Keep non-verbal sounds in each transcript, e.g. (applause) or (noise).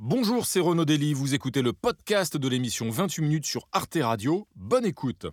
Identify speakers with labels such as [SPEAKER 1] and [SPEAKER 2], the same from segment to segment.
[SPEAKER 1] Bonjour, c'est Renaud Dely, vous écoutez le podcast de l'émission 28 minutes sur Arte Radio. Bonne écoute.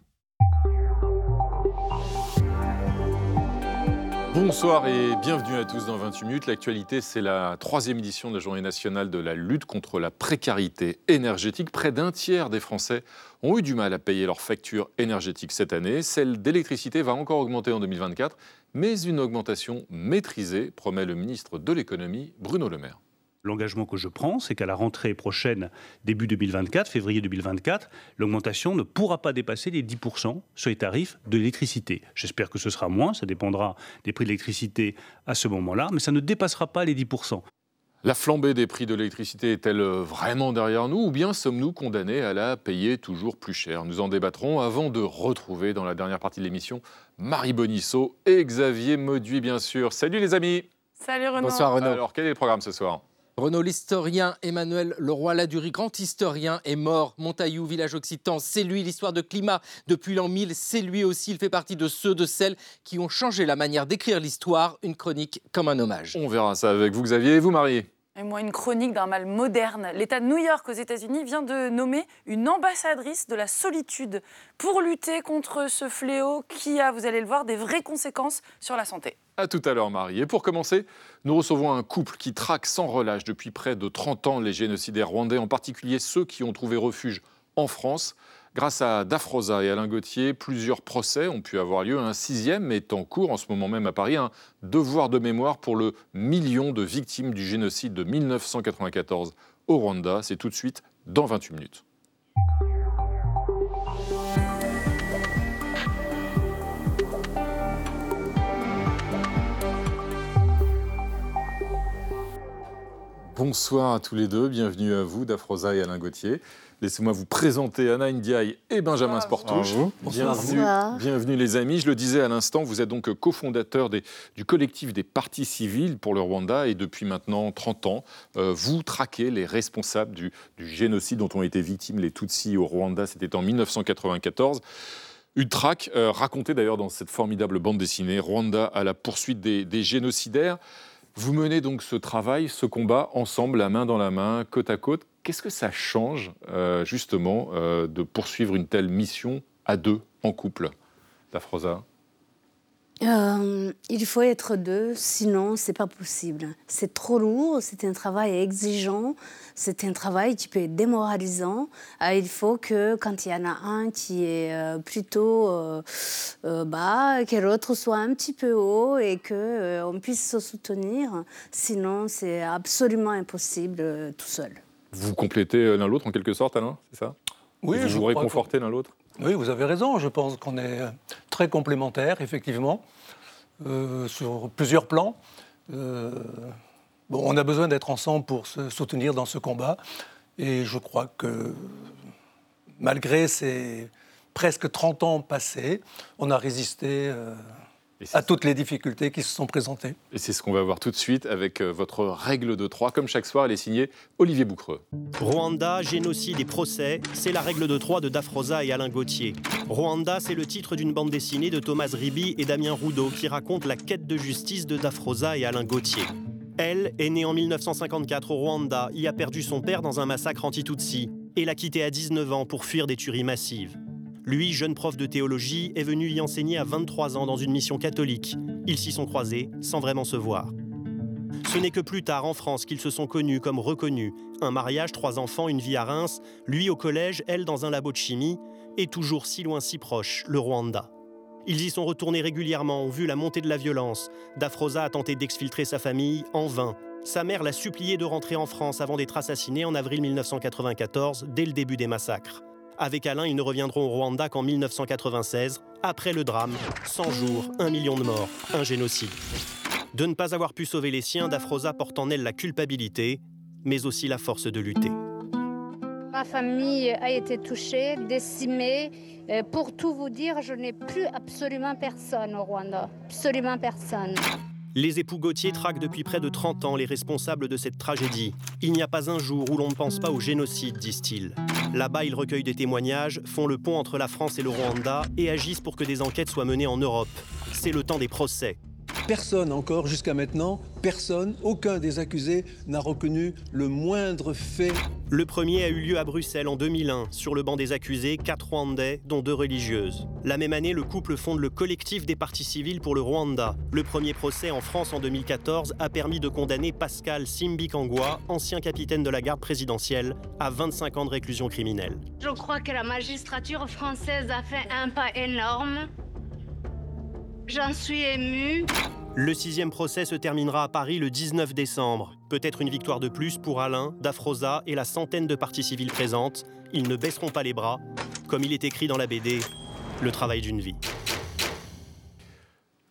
[SPEAKER 1] Bonsoir et bienvenue à tous dans 28 minutes. L'actualité, c'est la troisième édition de la journée nationale de la lutte contre la précarité énergétique. Près d'un tiers des Français ont eu du mal à payer leurs factures énergétiques cette année. Celle d'électricité va encore augmenter en 2024, mais une augmentation maîtrisée, promet le ministre de l'économie, Bruno Le Maire.
[SPEAKER 2] L'engagement que je prends, c'est qu'à la rentrée prochaine, début 2024, février 2024, l'augmentation ne pourra pas dépasser les 10% sur les tarifs de l'électricité. J'espère que ce sera moins, ça dépendra des prix de l'électricité à ce moment-là, mais ça ne dépassera pas les 10%.
[SPEAKER 1] La flambée des prix de l'électricité est-elle vraiment derrière nous ou bien sommes-nous condamnés à la payer toujours plus cher? Nous en débattrons avant de retrouver dans la dernière partie de l'émission Marie Bonisseau et Xavier Mauduit bien sûr. Salut les amis
[SPEAKER 3] Salut Renaud
[SPEAKER 1] Bonsoir Renaud Alors quel est le programme ce soir?
[SPEAKER 4] Renaud, l'historien Emmanuel Leroy-Ladurie, grand historien, est mort. Montaillou, village occitan, c'est lui. L'histoire de climat depuis l'an 1000, c'est lui aussi. Il fait partie de ceux, de celles qui ont changé la manière d'écrire l'histoire. Une chronique comme un hommage.
[SPEAKER 1] On verra ça avec vous, Xavier. Et vous, Marie?
[SPEAKER 3] Et moi, une chronique d'un mal moderne. L'État de New York aux États-Unis vient de nommer une ambassadrice de la solitude pour lutter contre ce fléau qui a, vous allez le voir, des vraies conséquences sur la santé.
[SPEAKER 1] A tout à l'heure, Marie. Et pour commencer, nous recevons un couple qui traque sans relâche depuis près de 30 ans les génocidaires rwandais, en particulier ceux qui ont trouvé refuge en France. Grâce à Dafrosa et Alain Gauthier, plusieurs procès ont pu avoir lieu. Un sixième est en cours en ce moment même à Paris, un devoir de mémoire pour le million de victimes du génocide de 1994 au Rwanda. C'est tout de suite dans 28 minutes. Bonsoir à tous les deux, bienvenue à vous, Dafrosa et Alain Gauthier. Laissez-moi vous présenter Anna Ndiaye et Benjamin Sportouche. Bienvenue, bienvenue les amis. Je le disais à l'instant, vous êtes donc cofondateur du collectif des partis civils pour le Rwanda et depuis maintenant 30 ans, euh, vous traquez les responsables du, génocide dont ont été victimes les Tutsis au Rwanda. C'était en 1994. Une traque euh, racontée d'ailleurs dans cette formidable bande dessinée, Rwanda à la poursuite des, des génocidaires. Vous menez donc ce travail, ce combat ensemble, la main dans la main, côte à côte. Qu'est-ce que ça change euh, justement euh, de poursuivre une telle mission à deux, en couple, Dafrosa?
[SPEAKER 5] Euh, il faut être deux, sinon c'est pas possible. C'est trop lourd, c'est un travail exigeant, c'est un travail qui peut être démoralisant. Euh, il faut que quand il y en a un qui est euh, plutôt bas, que l'autre soit un petit peu haut et que on puisse se soutenir. Sinon, c'est absolument impossible tout seul.
[SPEAKER 1] Vous complétez l'un l'autre en quelque sorte, Alain, c'est ça?
[SPEAKER 6] Oui,
[SPEAKER 1] vous vous réconfortez l'un l'autre?
[SPEAKER 6] Oui, vous avez raison. Je pense qu'on est très complémentaires, effectivement, euh, sur plusieurs plans. Euh, bon, on a besoin d'être ensemble pour se soutenir dans ce combat. Et je crois que malgré ces presque 30 ans passés, on a résisté. Euh, à toutes les difficultés qui se sont présentées.
[SPEAKER 1] Et c'est ce qu'on va voir tout de suite avec euh, votre règle de trois. Comme chaque soir, elle est signée Olivier Boucreux.
[SPEAKER 7] Rwanda, génocide et procès, c'est la règle de trois de Dafrosa et Alain Gauthier. Rwanda, c'est le titre d'une bande dessinée de Thomas Ribi et Damien Roudot qui raconte la quête de justice de Dafrosa et Alain Gauthier. Elle est née en 1954 au Rwanda, y a perdu son père dans un massacre anti-Tutsi et l'a quitté à 19 ans pour fuir des tueries massives. Lui, jeune prof de théologie, est venu y enseigner à 23 ans dans une mission catholique. Ils s'y sont croisés sans vraiment se voir. Ce n'est que plus tard en France qu'ils se sont connus comme reconnus. Un mariage, trois enfants, une vie à Reims, lui au collège, elle dans un labo de chimie, et toujours si loin, si proche, le Rwanda. Ils y sont retournés régulièrement, ont vu la montée de la violence. Dafrosa a tenté d'exfiltrer sa famille, en vain. Sa mère l'a supplié de rentrer en France avant d'être assassiné en avril 1994, dès le début des massacres. Avec Alain, ils ne reviendront au Rwanda qu'en 1996, après le drame. 100 jours, 1 million de morts, un génocide. De ne pas avoir pu sauver les siens, Dafrosa porte en elle la culpabilité, mais aussi la force de lutter.
[SPEAKER 5] Ma famille a été touchée, décimée. Euh, pour tout vous dire, je n'ai plus absolument personne au Rwanda. Absolument personne.
[SPEAKER 7] Les époux Gauthier traquent depuis près de 30 ans les responsables de cette tragédie. Il n'y a pas un jour où l'on ne pense pas au génocide, disent-ils. Là-bas, ils recueillent des témoignages, font le pont entre la France et le Rwanda et agissent pour que des enquêtes soient menées en Europe. C'est le temps des procès.
[SPEAKER 6] Personne encore jusqu'à maintenant, personne, aucun des accusés n'a reconnu le moindre fait.
[SPEAKER 7] Le premier a eu lieu à Bruxelles en 2001. Sur le banc des accusés, quatre Rwandais, dont deux religieuses. La même année, le couple fonde le collectif des parties civiles pour le Rwanda. Le premier procès en France en 2014 a permis de condamner Pascal Simbikangwa, ancien capitaine de la garde présidentielle, à 25 ans de réclusion criminelle.
[SPEAKER 8] Je crois que la magistrature française a fait un pas énorme J'en suis ému.
[SPEAKER 7] Le sixième procès se terminera à Paris le 19 décembre. Peut-être une victoire de plus pour Alain, Dafrosa et la centaine de parties civiles présentes. Ils ne baisseront pas les bras. Comme il est écrit dans la BD, le travail d'une vie.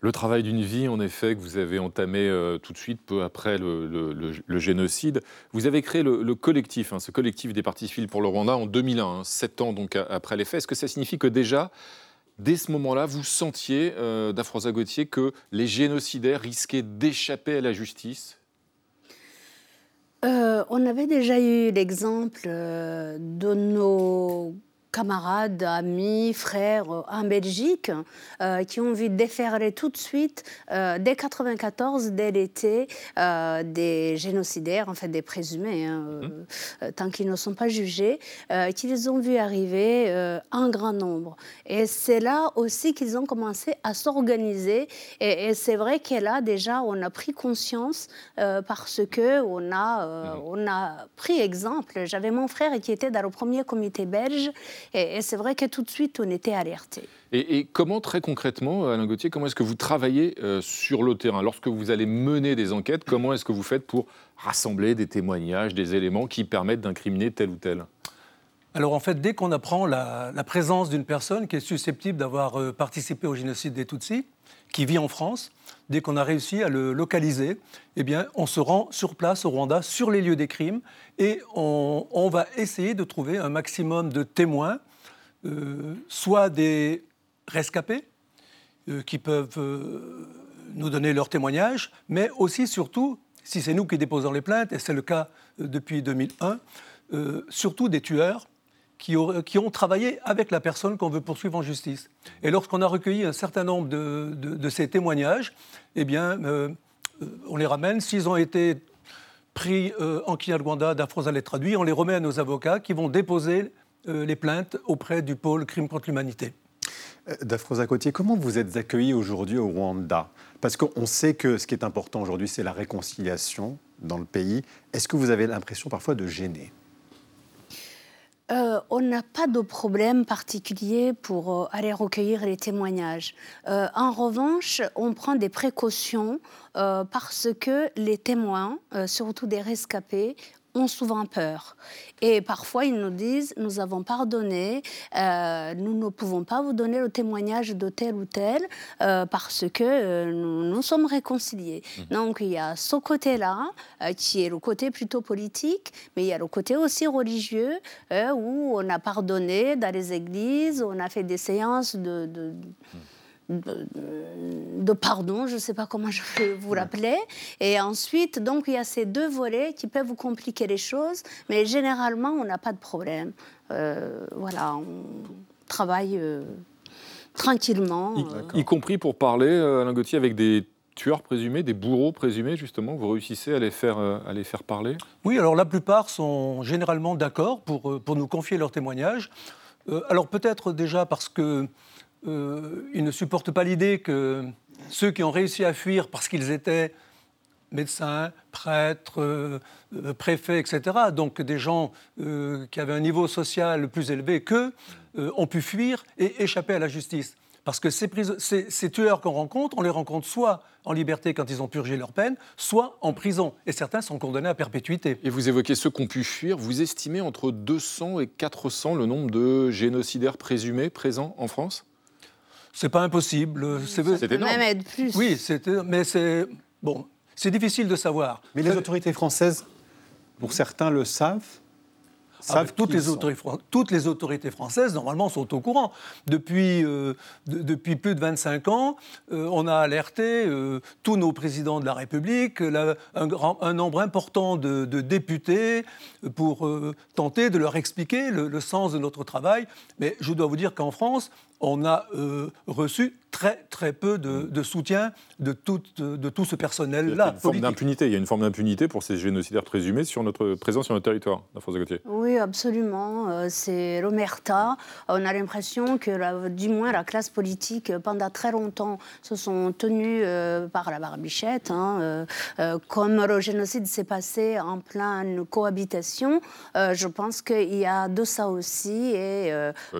[SPEAKER 1] Le travail d'une vie, en effet, que vous avez entamé euh, tout de suite, peu après le, génocide. Vous avez créé le, collectif, hein, ce collectif des parties civiles pour le Rwanda en 2001, hein, sept ans donc après les faits. Est-ce que ça signifie que déjà, dès ce moment-là, vous sentiez, euh, Gauthier, que les génocidaires risquaient d'échapper à la justice?
[SPEAKER 5] Euh, On avait déjà eu l'exemple euh, de nos camarades, amis, frères euh, en Belgique euh, qui ont vu déferler tout de suite, euh, dès 94, dès l'été, des génocidaires, en fait des présumés, hein, mhm. tant qu'ils ne sont pas jugés, qu'ils ont vu arriver en grand nombre. Et c'est là aussi qu'ils ont commencé à s'organiser. Et, c'est vrai que là, déjà, on a pris conscience parce que on a, mhm. on a pris exemple. J'avais mon frère qui était dans le premier comité belge et, c'est vrai que tout de suite, on était alertés.
[SPEAKER 1] Et, comment, très concrètement, Alain Gauthier, comment est-ce que vous travaillez euh, sur le terrain? Lorsque vous allez mener des enquêtes, comment est-ce que vous faites pour rassembler des témoignages, des éléments qui permettent d'incriminer tel ou tel?
[SPEAKER 6] Alors en fait, dès qu'on apprend la, présence d'une personne qui est susceptible d'avoir euh, participé au génocide des Tutsis, qui vit en France, dès qu'on a réussi à le localiser, eh on se rend sur place au Rwanda, sur les lieux des crimes, et on va essayer de trouver un maximum de témoins euh, soit des rescapés euh, qui peuvent euh, nous donner leur témoignage, mais aussi, surtout, si c'est nous qui déposons les plaintes, et c'est le cas depuis 2001, surtout des tueurs qui, ont travaillé avec la personne qu'on veut poursuivre en justice. Et lorsqu'on a recueilli un certain nombre de, ces témoignages, eh bien, on les ramène. S'ils ont été pris en Kinyarwanda, d'Afroza les traduit, on les remet à nos avocats qui vont déposer euh, les plaintes auprès du pôle crime contre l'humanité.
[SPEAKER 9] Euh, Dafrosa Cotier, comment vous êtes accueilli aujourd'hui au Rwanda? Parce qu'on sait que ce qui est important aujourd'hui, c'est la réconciliation dans le pays. Est-ce que vous avez l'impression parfois de gêner?
[SPEAKER 5] Euh, on n'a pas de problème particulier pour aller recueillir les témoignages. en revanche, on prend des précautions parce que les témoins, surtout des rescapés, ont souvent peur. Et parfois, ils nous disent, nous avons pardonné, euh, nous ne pouvons pas vous donner le témoignage de tel ou tel euh, parce que euh, nous, nous, sommes réconciliés. Mmh. Donc, il y a ce côté-là, qui est le côté plutôt politique, mais il y a le côté aussi religieux, où on a pardonné dans les églises, on a fait des séances de... de mmh de, pardon, je ne sais pas comment je peux vous l'appeler. Et ensuite, donc, il y a ces deux volets qui peuvent vous compliquer les choses, mais généralement, on n'a pas de problème. Euh, voilà, on travaille euh, tranquillement.
[SPEAKER 1] Y, y, compris pour parler, euh, Alain Gauthier, avec des tueurs présumés, des bourreaux présumés, justement Vous réussissez à les faire, à les faire parler?
[SPEAKER 6] Oui, alors la plupart sont généralement d'accord pour, pour nous confier leurs témoignages. alors peut-être déjà parce que euh, ils ne supportent pas l'idée que ceux qui ont réussi à fuir parce qu'ils étaient médecins, prêtres, euh, euh, préfets, etc., donc des gens qui avaient un niveau social plus élevé qu'eux, ont pu fuir et échapper à la justice. Parce que ces, ces tueurs qu'on rencontre, on les rencontre soit en liberté quand ils ont purgé leur peine, soit en prison. Et certains sont condamnés à perpétuité.
[SPEAKER 1] Et vous évoquez ceux qui ont pu fuir. Vous estimez entre 200 et 400 le nombre de génocidaires présumés présents en France?
[SPEAKER 6] C'est pas impossible.
[SPEAKER 5] C'est énorme. Même plus.
[SPEAKER 6] Oui, mais c'est bon, c'est difficile de savoir.
[SPEAKER 9] Mais les autorités françaises, pour certains, le savent.
[SPEAKER 6] Ah, toutes, les autorités, toutes, les autorités, françaises, normalement, sont au courant. Depuis, euh, depuis plus de 25 ans, euh, on a alerté euh, tous nos présidents de la République, un, un, nombre important de, députés, pour tenter de leur expliquer le, sens de notre travail. Mais je dois vous dire qu'en France, on a reçu très très peu de, soutien de tout, de, tout ce personnel-là.
[SPEAKER 1] Il y a une forme d'impunité. Il y a une forme d'impunité pour ces génocidaires présumés sur notre présence sur notre territoire, la France Gauthier.
[SPEAKER 5] Oui, absolument. Euh, c'est l'omerta. On a l'impression que, du moins, la classe politique, euh, pendant très longtemps, se sont tenus euh, par la barbichette. Hein, comme le génocide s'est passé en pleine cohabitation, je pense qu'il y a de ça aussi et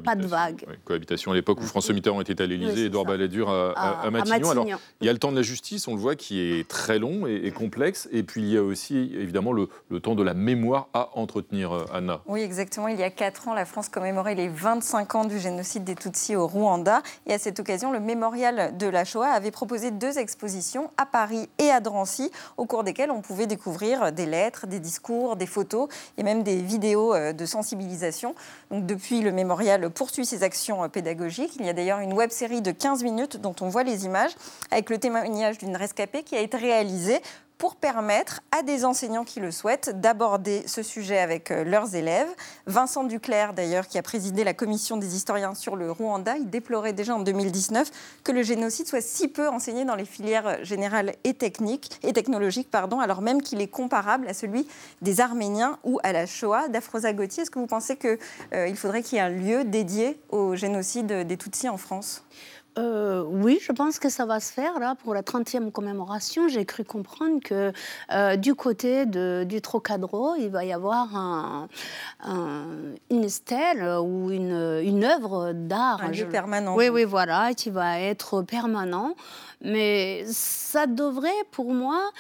[SPEAKER 5] pas de vague.
[SPEAKER 1] cohabitation à l'époque où François Mitterrand était à l'Élysée, Edouard dur à, Matignon. Alors, il y a le temps de la justice, on le voit, qui est très long et, complexe. Et puis, il y a aussi, évidemment, le, temps de la mémoire à entretenir, euh, Anna.
[SPEAKER 10] Oui, exactement. Il y a 4 ans, la France commémorait les 25 ans du génocide des Tutsis au Rwanda. Et à cette occasion, le mémorial de la Shoah avait proposé deux expositions à Paris et à Drancy, au cours desquelles on pouvait découvrir des lettres, des discours, des photos et même des vidéos euh, de sensibilisation. Donc, depuis, le mémorial poursuit ses actions euh, pédagogiques. Il y a d'ailleurs une web série de 15 minutes dont on voit les images, avec le témoignage d'une rescapée qui a été réalisée pour permettre à des enseignants qui le souhaitent d'aborder ce sujet avec euh, leurs élèves. Vincent Duclerc, d'ailleurs, qui a présidé la commission des historiens sur le Rwanda, il déplorait déjà en 2019 que le génocide soit si peu enseigné dans les filières générales et techniques et technologiques, pardon, alors même qu'il est comparable à celui des Arméniens ou à la Shoah. D'Afrosa Gauthier, est-ce que vous pensez qu'il euh, faudrait qu'il y ait un lieu dédié au génocide des Tutsis en France?
[SPEAKER 5] Euh, oui, je pense que ça va se faire là pour la 30e commémoration. J'ai cru comprendre que euh, du côté du Trocadéro, il va y avoir un, une stèle ou une, une œuvre d'art.
[SPEAKER 10] Un lieu permanent.
[SPEAKER 5] Oui, oui, voilà, qui va être permanent. Mais ça devrait, pour moi,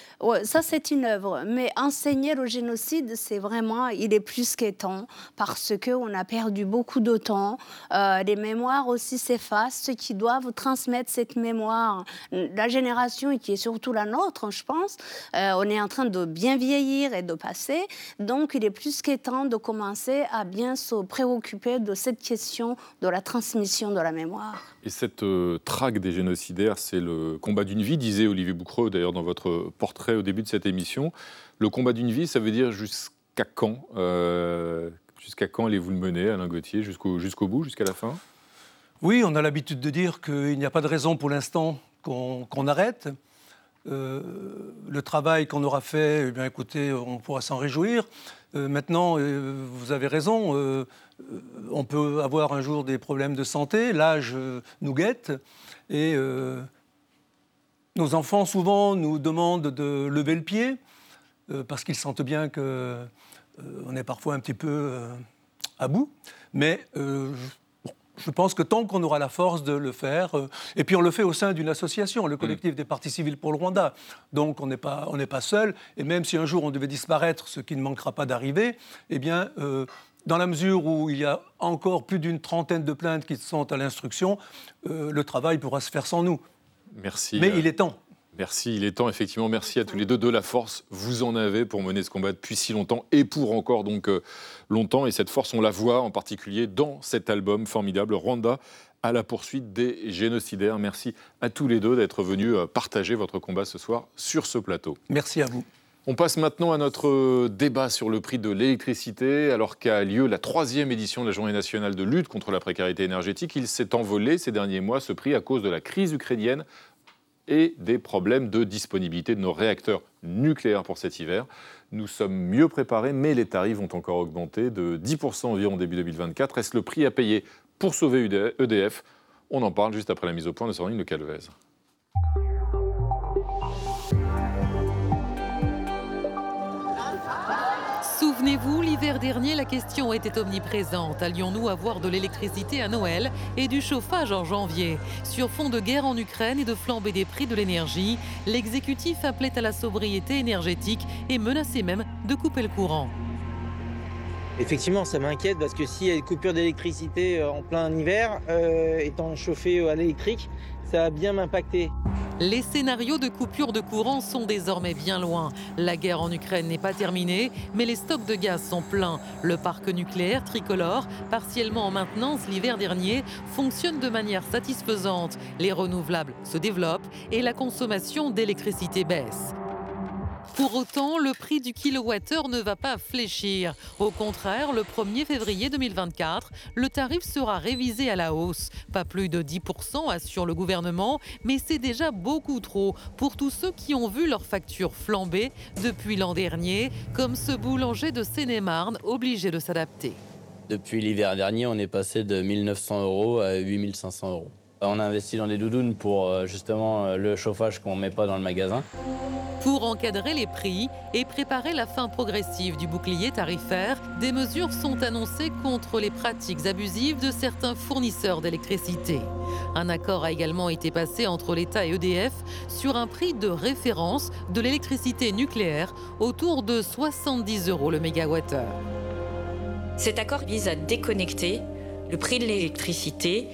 [SPEAKER 5] ça c'est une œuvre, mais enseigner le génocide, c'est vraiment, il est plus qu'étant, parce qu'on a perdu beaucoup de temps. Euh, les mémoires aussi s'effacent, ceux qui doivent transmettre cette mémoire, la génération qui est surtout la nôtre, je pense, euh, on est en train de bien vieillir et de passer, donc il est plus qu'étant de commencer à bien se préoccuper de cette question de la transmission de la mémoire.
[SPEAKER 1] Et cette euh, traque des génocidaires, c'est le combat d'une vie, disait Olivier Boucreau d'ailleurs dans votre portrait au début de cette émission. Le combat d'une vie, ça veut dire jusqu'à quand euh, Jusqu'à quand allez-vous le mener, Alain Gauthier? Jusqu'au jusqu'au bout, jusqu'à la fin?
[SPEAKER 6] Oui, on a l'habitude de dire qu'il n'y a pas de raison pour l'instant qu'on arrête. Euh, le travail qu'on aura fait, eh bien, écoutez, on pourra s'en réjouir. Euh, maintenant, vous avez raison, on peut avoir un jour des problèmes de santé, l'âge nous guette, et nos enfants, souvent, nous demandent de lever le pied euh, parce qu'ils sentent bien qu'on euh, est parfois un petit peu euh, à bout. Je pense que tant qu'on aura la force de le faire, et puis on le fait au sein d'une association, le collectif des partis civils pour le Rwanda, donc on n'est pas, on pas seul, et même si un jour on devait disparaître, ce qui ne manquera pas d'arriver, eh bien, dans la mesure où il y a encore plus d'une trentaine de plaintes qui sont à l'instruction, le travail pourra se faire sans nous.
[SPEAKER 1] Merci.
[SPEAKER 6] Mais il est temps.
[SPEAKER 1] Merci, il est temps effectivement. Merci à tous les deux de la force. Vous en avez pour mener ce combat depuis si longtemps et pour encore donc euh, longtemps. Et cette force, on la voit en particulier dans cet album formidable, Rwanda à la poursuite des génocidaires. Merci à tous les deux d'être venus euh, partager votre combat ce soir sur ce plateau.
[SPEAKER 6] Merci à vous.
[SPEAKER 1] On passe maintenant à notre euh, débat sur le prix de l'électricité. Alors qu'a lieu la troisième édition de la Journée nationale de lutte contre la précarité énergétique, il s'est envolé ces derniers mois, ce prix, à cause de la crise ukrainienne et des problèmes de disponibilité de nos réacteurs nucléaires pour cet hiver. Nous sommes mieux préparés, mais les tarifs vont encore augmenter de 10% environ début 2024. Est-ce le prix à payer pour sauver EDF On en parle juste après la mise au point de Sandrine de Calvez.
[SPEAKER 11] Souvenez-vous, l'hiver dernier, la question était omniprésente. Allions-nous avoir de l'électricité à Noël et du chauffage en janvier? Sur fond de guerre en Ukraine et de flambée des prix de l'énergie, l'exécutif appelait à la sobriété énergétique et menaçait même de couper le courant.
[SPEAKER 12] Effectivement, ça m'inquiète parce que s'il y a des coupures d'électricité euh, en plein hiver, euh, étant chauffé euh, à l'électrique, ça va bien m'impacter.
[SPEAKER 11] Les scénarios de coupure de courant sont désormais bien loin. La guerre en Ukraine n'est pas terminée, mais les stocks de gaz sont pleins. Le parc nucléaire tricolore, partiellement en maintenance l'hiver dernier, fonctionne de manière satisfaisante. Les renouvelables se développent et la consommation d'électricité baisse. Pour autant, le prix du kilowattheure ne va pas fléchir. Au contraire, le 1er février 2024, le tarif sera révisé à la hausse. Pas plus de 10% assure le gouvernement, mais c'est déjà beaucoup trop pour tous ceux qui ont vu leur facture flamber depuis l'an dernier, comme ce boulanger de Seine-et-Marne obligé de s'adapter.
[SPEAKER 13] Depuis l'hiver dernier, on est passé de 1900 euros à 8500 euros. On a investi dans des doudounes pour euh, justement euh, le chauffage qu'on ne met pas dans le magasin.
[SPEAKER 11] Pour encadrer les prix et préparer la fin progressive du bouclier tarifaire, des mesures sont annoncées contre les pratiques abusives de certains fournisseurs d'électricité. Un accord a également été passé entre l'État et EDF sur un prix de référence de l'électricité nucléaire autour de 70 euros le mégawattheure.
[SPEAKER 14] Cet accord vise à déconnecter le prix de l'électricité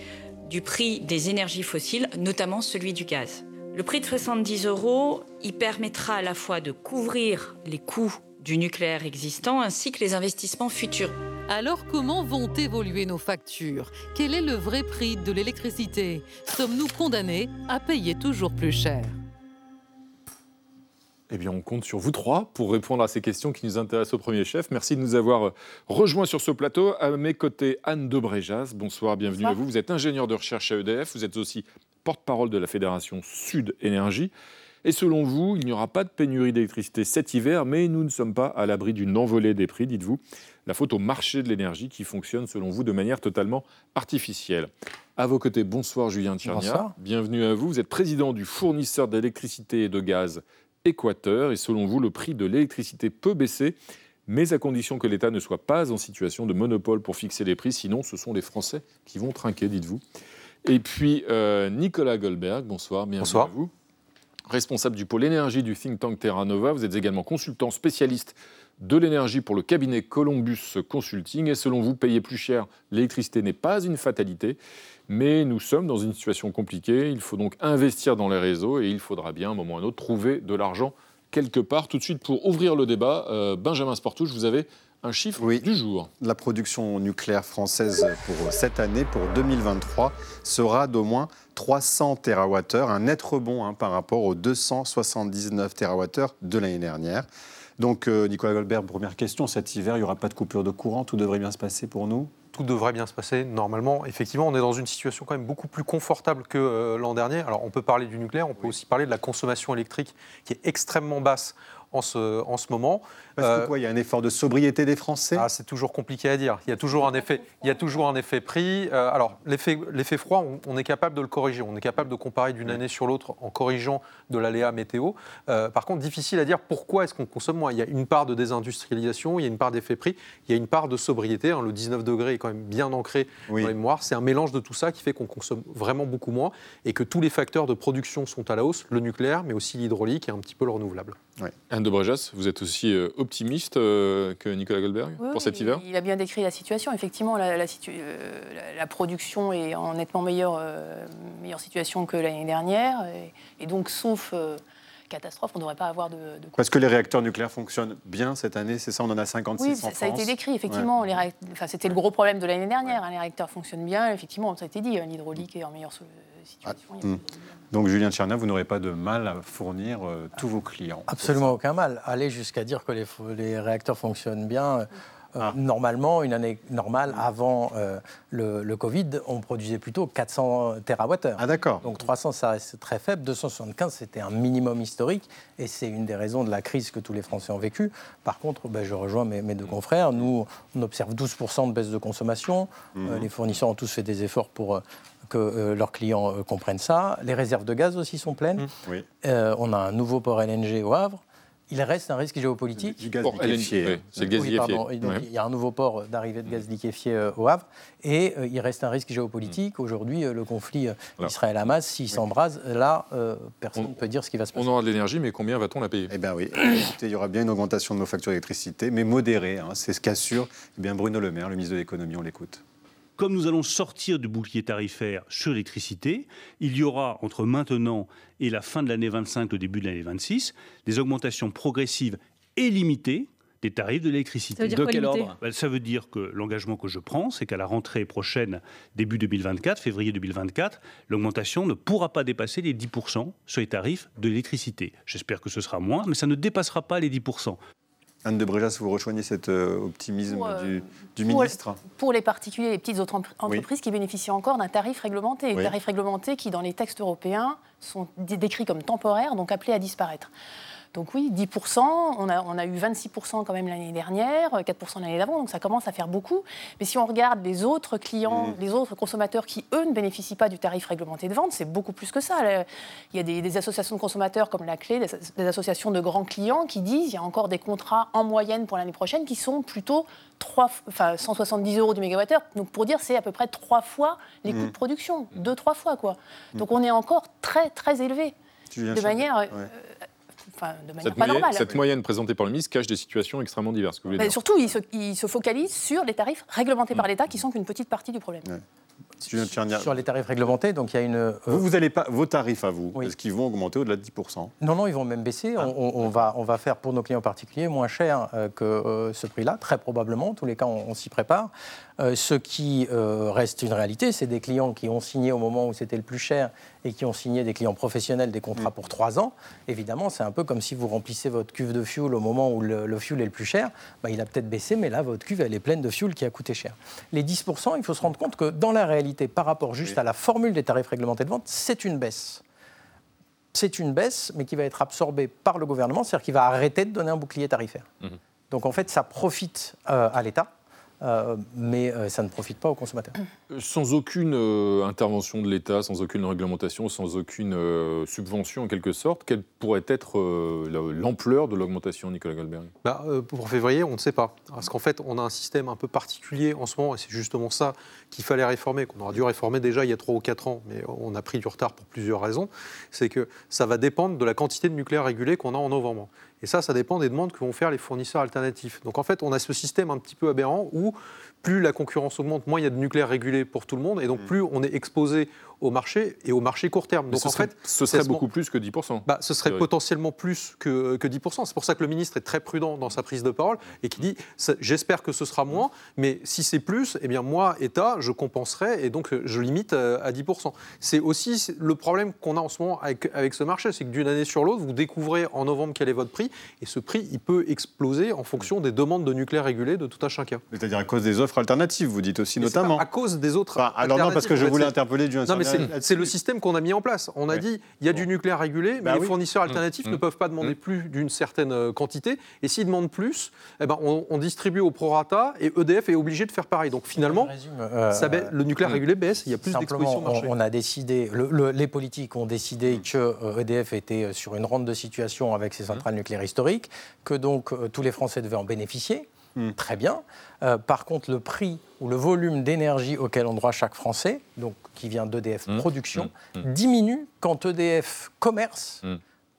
[SPEAKER 14] du prix des énergies fossiles, notamment celui du gaz. Le prix de 70 euros, il permettra à la fois de couvrir les coûts du nucléaire existant ainsi que les investissements futurs.
[SPEAKER 11] Alors comment vont évoluer nos factures? Quel est le vrai prix de l'électricité? Sommes-nous condamnés à payer toujours plus cher?
[SPEAKER 1] Eh bien, on compte sur vous trois pour répondre à ces questions qui nous intéressent au premier chef. Merci de nous avoir euh, rejoints sur ce plateau. À mes côtés, Anne Debrejas. Bonsoir, bienvenue à vous. Vous êtes ingénieur de recherche à EDF. Vous êtes aussi porte-parole de la Fédération Sud Énergie. Et selon vous, il n'y aura pas de pénurie d'électricité cet hiver, mais nous ne sommes pas à l'abri d'une envolée des prix, dites-vous. La faute au marché de l'énergie qui fonctionne, selon vous, de manière totalement artificielle. À vos côtés, bonsoir Julien Tchernia. Bienvenue à vous. Vous êtes président du fournisseur d'électricité et de gaz Équateur. Et selon vous, le prix de l'électricité peut baisser, mais à condition que l'État ne soit pas en situation de monopole pour fixer les prix. Sinon, ce sont les Français qui vont trinquer, dites-vous. Et puis, euh, Nicolas Goldberg, bonsoir, bienvenue bonsoir. à vous. Responsable du pôle énergie du think tank Terra Nova, vous êtes également consultant spécialiste de l'énergie pour le cabinet Columbus Consulting. Et selon vous, payer plus cher l'électricité n'est pas une fatalité. Mais nous sommes dans une situation compliquée. Il faut donc investir dans les réseaux et il faudra bien, à un moment ou à un autre, trouver de l'argent quelque part. Tout de suite, pour ouvrir le débat, euh, Benjamin Sportouche, vous avez un chiffre du jour.
[SPEAKER 9] La production nucléaire française pour cette année, pour 2023, sera d'au moins 300 TWh, un net rebond hein, par rapport aux 279 TWh de l'année dernière. Donc, euh, Nicolas Goldberg, première question. Cet hiver, il n'y aura pas de coupure de courant. Tout devrait bien se passer pour nous
[SPEAKER 15] tout devrait bien se passer normalement. Effectivement, on est dans une situation quand même beaucoup plus confortable que euh, l'an dernier. Alors, on peut parler du nucléaire, on peut aussi parler de la consommation électrique qui est extrêmement basse en ce, en ce moment.
[SPEAKER 9] Parce que quoi, il y a un effort de sobriété des Français?
[SPEAKER 15] Ah, C'est toujours compliqué à dire. Il y a toujours un effet, il y a toujours un effet prix. Euh, alors, l'effet froid, on, est capable de le corriger. On est capable de comparer d'une année sur l'autre en corrigeant de l'aléa météo. Euh, par contre, difficile à dire pourquoi est-ce qu'on consomme moins. Il y a une part de désindustrialisation, il y a une part d'effet prix, il y a une part de sobriété. Hein. Le 19 degrés est quand même bien ancré dans les mémoires. C'est un mélange de tout ça qui fait qu'on consomme vraiment beaucoup moins et que tous les facteurs de production sont à la hausse, le nucléaire, mais aussi l'hydraulique et un petit peu le renouvelable.
[SPEAKER 1] Anne de Brejas, vous êtes aussi euh, optimiste euh, que Nicolas Goldberg pour cet hiver?
[SPEAKER 3] Il a bien décrit la situation. Effectivement, la, la, euh, la production est en nettement meilleure, meilleure situation que l'année dernière. Et, donc, sauf catastrophe, on ne devrait pas avoir de, de...
[SPEAKER 9] Parce que les réacteurs nucléaires fonctionnent bien cette année, c'est ça On en a 56
[SPEAKER 3] oui,
[SPEAKER 9] en France
[SPEAKER 3] ça a été décrit, effectivement. Enfin, C'était le gros problème de l'année dernière. Hein, les réacteurs fonctionnent bien, effectivement, ça a été dit. Hein, l'hydraulique est en meilleure situation. Ah, hmm.
[SPEAKER 9] Donc Julien Tchernia, vous n'aurez pas de mal à fournir euh, tous vos clients
[SPEAKER 16] Absolument aucun mal. Aller jusqu'à dire que les, les, réacteurs fonctionnent bien. Euh, ah. Normalement, une année normale, avant euh, le, Covid, on produisait plutôt 400 TWh.
[SPEAKER 9] Ah d'accord.
[SPEAKER 16] Donc 300, ça reste très faible. 275, c'était un minimum historique. Et c'est une des raisons de la crise que tous les Français ont vécu. Par contre, ben, je rejoins mes, deux confrères. Nous, on observe 12% de baisse de consommation. Mmh. les fournisseurs ont tous fait des efforts pour que euh, leurs clients euh, comprennent ça. Les réserves de gaz aussi sont pleines. Mmh. Euh, on a un nouveau port LNG au Havre. Il reste un risque géopolitique.
[SPEAKER 9] Du gaz liquéfié.
[SPEAKER 1] c'est le gaz liquéfié.
[SPEAKER 16] Il y a un nouveau port d'arrivée de gaz liquéfié au Havre. Et il reste un risque géopolitique. Mmh. Aujourd'hui, le conflit Israël-Hamas, s'il s'embrase, là, personne ne peut dire ce qui va se passer.
[SPEAKER 1] On aura de l'énergie, mais combien va-t-on la payer?
[SPEAKER 9] Eh bien oui, il y aura bien une augmentation de nos factures d'électricité, mais modérée. Hein. c'est ce qu'assure eh bien Bruno Le Maire, le ministre de l'économie. On l'écoute
[SPEAKER 2] comme nous allons sortir du bouclier tarifaire sur l'électricité, il y aura entre maintenant et la fin de l'année 25, le début de l'année 26, des augmentations progressives et limitées des tarifs de l'électricité.
[SPEAKER 17] De quel ordre?
[SPEAKER 2] Ben, Ça veut dire que l'engagement que je prends, c'est qu'à la rentrée prochaine, début 2024, février 2024, l'augmentation ne pourra pas dépasser les 10% sur les tarifs de l'électricité. J'espère que ce sera moins, mais ça ne dépassera pas les 10%.
[SPEAKER 9] Anne de Bréjas, vous rejoignez cet euh, optimisme du, ministre?
[SPEAKER 17] pour, les particuliers, les petites entreprises qui bénéficient encore d'un tarif réglementé. Un tarif réglementé qui, dans les textes européens, sont décrits comme temporaires, donc appelés à disparaître. Donc oui, 10%, on a, on a eu 26% quand même l'année dernière, 4% l'année d'avant, donc ça commence à faire beaucoup. Mais si on regarde les autres clients, mmh. les autres consommateurs qui, eux, ne bénéficient pas du tarif réglementé de vente, c'est beaucoup plus que ça. Il y a des, associations de consommateurs comme la Clé, des, associations de grands clients qui disent qu'il y a encore des contrats en moyenne pour l'année prochaine qui sont plutôt 3, enfin, 170 euros du mégawattheure. Donc pour dire, c'est à peu près trois fois les coûts de mmh. production, deux, trois fois quoi. Mmh. Donc on est encore très, très élevé. De manière, euh,
[SPEAKER 1] cette moyenne, présentée par le ministre cache des situations extrêmement diverses.
[SPEAKER 17] surtout, il se, focalise sur les tarifs réglementés par mm. l'État, qui sont qu'une petite partie du problème.
[SPEAKER 16] Sur les tarifs réglementés, donc il y a une. Euh,
[SPEAKER 9] vous, vous allez pas vos tarifs à vous, est-ce qu'ils vont augmenter au-delà de 10
[SPEAKER 16] Non, non, ils vont même baisser. Ah. On, va, on va faire pour nos clients particuliers moins cher euh, que euh, ce prix-là, très probablement. En tous les cas, on, s'y prépare. ce qui reste une réalité, c'est des clients qui ont signé au moment où c'était le plus cher et qui ont signé des clients professionnels des contrats mm. pour trois ans. Évidemment, c'est un peu comme si vous remplissez votre cuve de fuel au moment où le, fuel est le plus cher. Bah, il a peut-être baissé, mais là, votre cuve, elle est pleine de fuel qui a coûté cher. Les 10% il faut se rendre compte que dans la réalité par rapport juste à la formule des tarifs réglementés de vente, c'est une baisse. C'est une baisse, mais qui va être absorbée par le gouvernement, c'est-à-dire qu'il va arrêter de donner un bouclier tarifaire. Mmh. Donc en fait, ça profite euh, à l'État. Euh, mais euh, ça ne profite pas aux consommateurs.
[SPEAKER 1] Sans aucune intervention de l'État, sans aucune réglementation, sans aucune subvention en quelque sorte, quelle pourrait être l'ampleur de l'augmentation, Nicolas Goldberg?
[SPEAKER 15] Bah, Pour février, on ne sait pas. Parce qu'en fait, on a un système un peu particulier en ce moment, et c'est justement ça qu'il fallait réformer, qu'on aurait dû réformer déjà il y a 3 ou 4 ans, mais on a pris du retard pour plusieurs raisons, c'est que ça va dépendre de la quantité de nucléaire régulé qu'on a en novembre. Et ça, ça dépend des demandes que vont faire les fournisseurs alternatifs. Donc en fait, on a ce système un petit peu aberrant où plus la concurrence augmente, moins il y a de nucléaire régulé pour tout le monde, et donc mmh. plus on est exposé au marché et au marché court terme.
[SPEAKER 1] Donc ce en serait, fait, ce serait beaucoup plus que 10%.
[SPEAKER 15] Bah, ce serait potentiellement plus que, que 10%. C'est pour ça que le ministre est très prudent dans sa prise de parole et qui dit j'espère que ce sera moins, mais si c'est plus, eh bien moi, État, je compenserai et donc je limite euh, à 10%. C'est aussi le problème qu'on a en ce moment avec, avec ce marché, c'est que d'une année sur l'autre, vous découvrez en novembre quel est votre prix et ce prix, il peut exploser en fonction des demandes de nucléaire régulé de tout un chacun.
[SPEAKER 9] C'est-à-dire à cause des offres alternatives, vous dites aussi notamment.
[SPEAKER 15] À cause des autres.
[SPEAKER 9] alors non, parce que je voulais interpeller du
[SPEAKER 15] c'est le système qu'on a mis en place. On a dit il y a du nucléaire régulé, mais bah les fournisseurs mmh. alternatifs ne mmh. peuvent pas demander mmh. plus d'une certaine euh, quantité. Et s'ils demandent plus, eh ben, on, distribue au prorata et EDF est obligé de faire pareil. Donc finalement, euh, le nucléaire régulé baisse, il y a plus d'exposition marché.
[SPEAKER 16] On, a décidé, les politiques ont décidé que EDF euh, e était sur une rente de situation avec ses centrales nucléaires historiques, que donc tous les Français devaient en bénéficier. Très bien. par contre, le prix ou le volume d'énergie auquel on droit chaque Français, donc qui vient d'EDF mmh. Production. Mmh. diminue quand EDF Commerce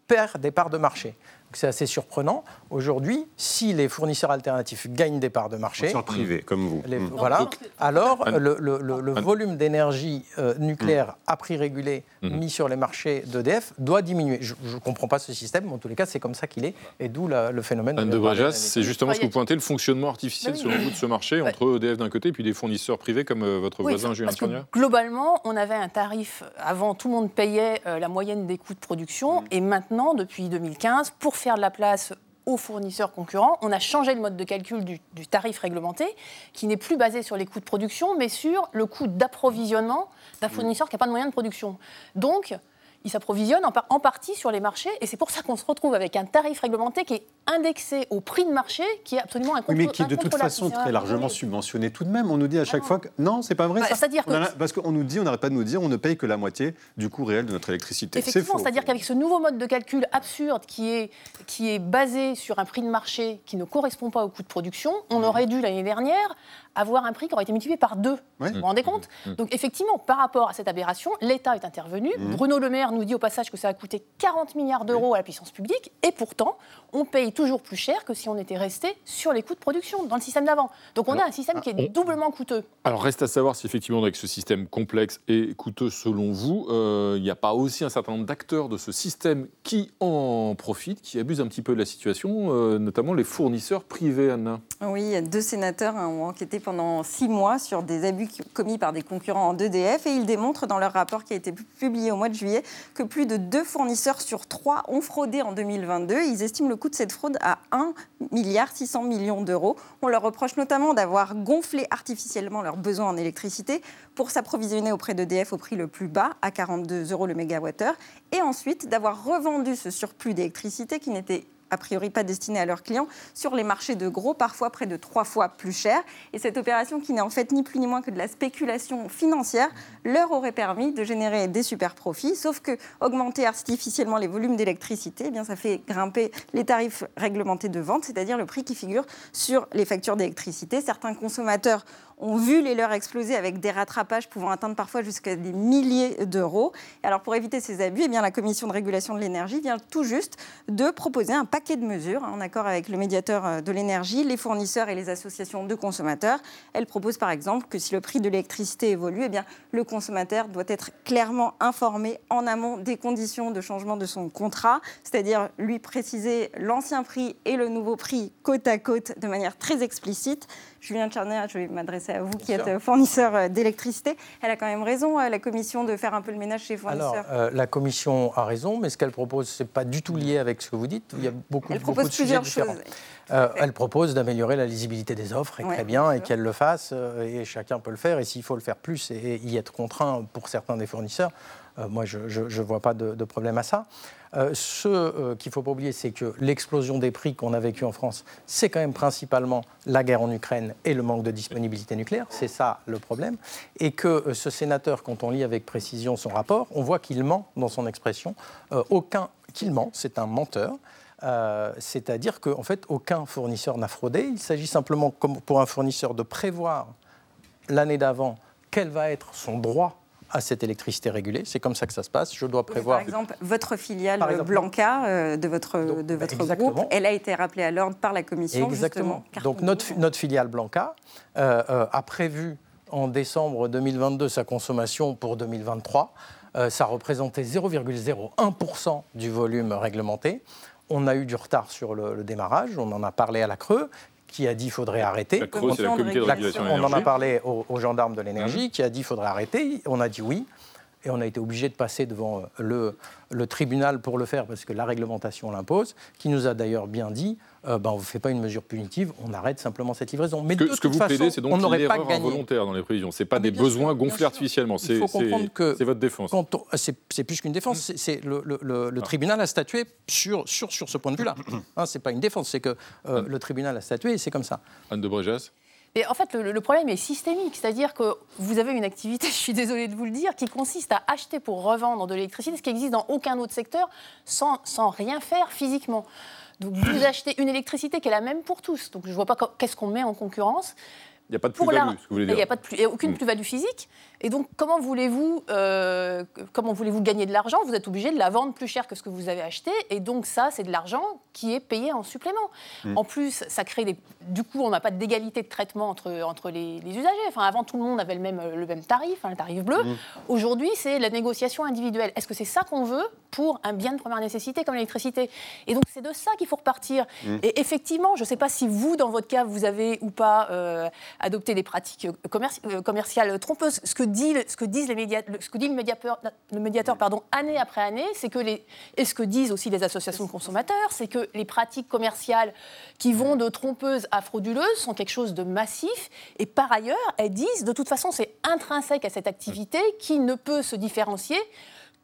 [SPEAKER 16] perd des parts de marché. C'est assez surprenant. Aujourd'hui, si les fournisseurs alternatifs gagnent des parts de marché.
[SPEAKER 9] Fournisseurs privés, comme vous.
[SPEAKER 16] Voilà. alors, le, volume d'énergie euh, nucléaire à prix régulé mis sur les marchés d'EDF doit diminuer. Je ne comprends pas ce système, mais en tous les cas, c'est comme ça qu'il est. Et d'où le phénomène.
[SPEAKER 1] Anne de Brajas, c'est justement ce que vous pointez, le fonctionnement artificiel, selon vous, de ce marché, entre EDF d'un côté et puis des fournisseurs privés comme euh, votre voisin Julien Sagna
[SPEAKER 17] Globalement, on avait un tarif. Avant, tout le monde payait euh, la moyenne des coûts de production. Et maintenant, depuis 2015, pour faire de la place aux fournisseurs concurrents. On a changé le mode de calcul du, tarif réglementé, qui n'est plus basé sur les coûts de production, mais sur le coût d'approvisionnement d'un fournisseur qui n'a pas de moyens de production. Donc, il s'approvisionne en, partie sur les marchés. Et c'est pour ça qu'on se retrouve avec un tarif réglementé qui est indexé au prix de marché, qui est absolument incontrôlable.
[SPEAKER 9] mais qui est de toute façon très largement subventionné tout de même. On nous dit à chaque fois que non, c'est pas vrai. Bah,
[SPEAKER 17] c'est-à-dire
[SPEAKER 9] Parce qu'on nous dit, on n'arrête pas de nous dire, on ne paye que la moitié du coût réel de notre électricité.
[SPEAKER 17] Effectivement, c'est-à-dire qu'avec ce nouveau mode de calcul absurde qui est, qui est basé sur un prix de marché qui ne correspond pas au coût de production, on mmh. aurait dû l'année dernière avoir un prix qui aurait été multiplié par deux. Vous vous rendez compte mmh. Mmh. Donc effectivement, par rapport à cette aberration, l'État est intervenu. Bruno Le Maire nous dit au passage que ça a coûté 40 milliards d'euros à la puissance publique, et pourtant, on paye toujours plus cher que si on était resté sur les coûts de production dans le système d'avant. Donc on a un système qui est doublement coûteux.
[SPEAKER 1] Alors reste à savoir si effectivement avec ce système complexe et coûteux selon vous, euh, il n'y a pas aussi un certain nombre d'acteurs de ce système qui en profitent, qui abusent un petit peu de la situation, euh, notamment les fournisseurs privés, Anna
[SPEAKER 10] Oui, deux sénateurs hein, ont enquêté pendant six mois sur des abus commis par des concurrents en EDF et ils démontrent dans leur rapport qui a été publié au mois de juillet que plus de deux fournisseurs sur trois ont fraudé en 2022. Ils estiment le coût de cette fraude à 1 milliard 600 millions d'euros. On leur reproche notamment d'avoir gonflé artificiellement leurs besoins en électricité pour s'approvisionner auprès d'EDF au prix le plus bas, à 42 euros le mégawattheure, et ensuite d'avoir revendu ce surplus d'électricité qui n'était a priori pas destinés à leurs clients, sur les marchés de gros, parfois près de trois fois plus cher. Et cette opération, qui n'est en fait ni plus ni moins que de la spéculation financière, leur aurait permis de générer des super profits. Sauf que augmenter artificiellement les volumes d'électricité, eh bien ça fait grimper les tarifs réglementés de vente, c'est-à-dire le prix qui figure sur les factures d'électricité. Certains consommateurs ont vu les leurs exploser avec des rattrapages pouvant atteindre parfois jusqu'à des milliers d'euros. Alors pour éviter ces abus, eh bien, la Commission de régulation de l'énergie vient tout juste de proposer un paquet de mesures hein, en accord avec le médiateur euh, de l'énergie, les fournisseurs et les associations de consommateurs. Elle propose par exemple que si le prix de l'électricité évolue, eh bien, le consommateur doit être clairement informé en amont des conditions de changement de son contrat, c'est-à-dire lui préciser l'ancien prix et le nouveau prix côte à côte de manière très explicite. Julien Tchernia, je vais m'adresser vous qui êtes fournisseur euh, d'électricité. Elle a quand même raison, euh, la Commission, de faire un peu le ménage chez les fournisseurs.
[SPEAKER 16] Alors, euh, la Commission a raison, mais ce qu'elle propose, ce n'est pas du tout lié avec ce que vous dites. Il y a beaucoup,
[SPEAKER 10] elle
[SPEAKER 16] beaucoup
[SPEAKER 10] propose
[SPEAKER 16] de
[SPEAKER 10] plusieurs
[SPEAKER 16] sujets
[SPEAKER 10] choses.
[SPEAKER 16] elle propose d'améliorer la lisibilité des offres, et très bien, et qu'elle le fasse, et chacun peut le faire, et s'il faut le faire plus et y être contraint pour certains des fournisseurs, moi, je ne vois pas de, de, problème à ça. Euh, ce euh, qu'il faut pas oublier, c'est que l'explosion des prix qu'on a vécu en France, c'est quand même principalement la guerre en Ukraine et le manque de disponibilité nucléaire. C'est ça le problème. Et que euh, ce sénateur, quand on lit avec précision son rapport, on voit qu'il ment dans son expression. aucun qu'il ment, c'est un menteur. C'est-à-dire qu'en fait, aucun fournisseur n'a fraudé. Il s'agit simplement, pour un fournisseur, de prévoir l'année d'avant quel va être son droit à cette électricité régulée. C'est comme ça que ça se passe. Je dois prévoir.
[SPEAKER 10] Par exemple, votre filiale Blanca euh, de votre, de votre groupe, elle a été rappelée à l'ordre par la Commission.
[SPEAKER 16] Exactement. Donc notre, notre filiale Blanca euh, euh, a prévu en décembre 2022 sa consommation pour 2023. ça représentait 0,01% du volume réglementé. On a eu du retard sur le, le, démarrage, on en a parlé à la Creux qui a dit qu'il faudrait arrêter.
[SPEAKER 1] La c'est la comité de régulation
[SPEAKER 16] On en a parlé aux, gendarmes de l'énergie, mmh. qui a dit qu'il faudrait arrêter. On a dit oui. Et on a été obligé de passer devant le, le, tribunal pour le faire, parce que la réglementation l'impose, qui nous a d'ailleurs bien dit euh, ben, on ne fait pas une mesure punitive, on arrête simplement cette livraison.
[SPEAKER 1] Mais ce que, vous plaidez, c'est donc l'erreur involontaire dans les prévisions. Ce n'est pas des besoins gonflés artificiellement. C'est votre défense.
[SPEAKER 16] C'est plus qu'une défense. C'est le, le, ah. tribunal a statué sur, sur, sur ce point de vue-là. (clears throat) Hein, ce n'est pas une défense, c'est que euh, le tribunal a statué et c'est comme ça.
[SPEAKER 1] Anne de Bréjas
[SPEAKER 17] et en fait, le, problème est systémique, c'est-à-dire que vous avez une activité, (laughs) je suis désolée de vous le dire, qui consiste à acheter pour revendre de l'électricité, ce qui existe dans aucun autre secteur, sans, sans rien faire physiquement. Donc vous (clears throat) achetez une électricité qui est la même pour tous. Donc je ne vois pas qu'est-ce qu'on met en concurrence.
[SPEAKER 1] Il n'y a pas de plus-value, ce que vous voulez dire.
[SPEAKER 17] Il n'y a, pas de aucune hmm. plus-value physique. Et donc, comment voulez-vous euh, comment voulez-vous gagner de l'argent? Vous êtes obligé de la vendre plus cher que ce que vous avez acheté. Et donc, ça, c'est de l'argent qui est payé en supplément. Hmm. En plus, ça crée des. Du coup, on n'a pas d'égalité de traitement entre, entre les, usagers. Enfin, avant, tout le monde avait le même, le même tarif, hein, le tarif bleu. Hmm. Aujourd'hui, c'est la négociation individuelle. Est-ce que c'est ça qu'on veut pour un bien de première nécessité comme l'électricité? Et donc, c'est de ça qu'il faut repartir. Hmm. Et effectivement, je ne sais pas si vous, dans votre cas, vous avez ou pas euh, adopté des pratiques euh, commerciales trompeuses. Ce que ce que disent les ce que dit le médiateur, le médiateur pardon, année après année, c'est que et ce que disent aussi les associations de consommateurs, c'est que les pratiques commerciales qui vont de trompeuses à frauduleuses sont quelque chose de massif. Et par ailleurs, elles disent, de toute façon, c'est intrinsèque à cette activité qui ne peut se différencier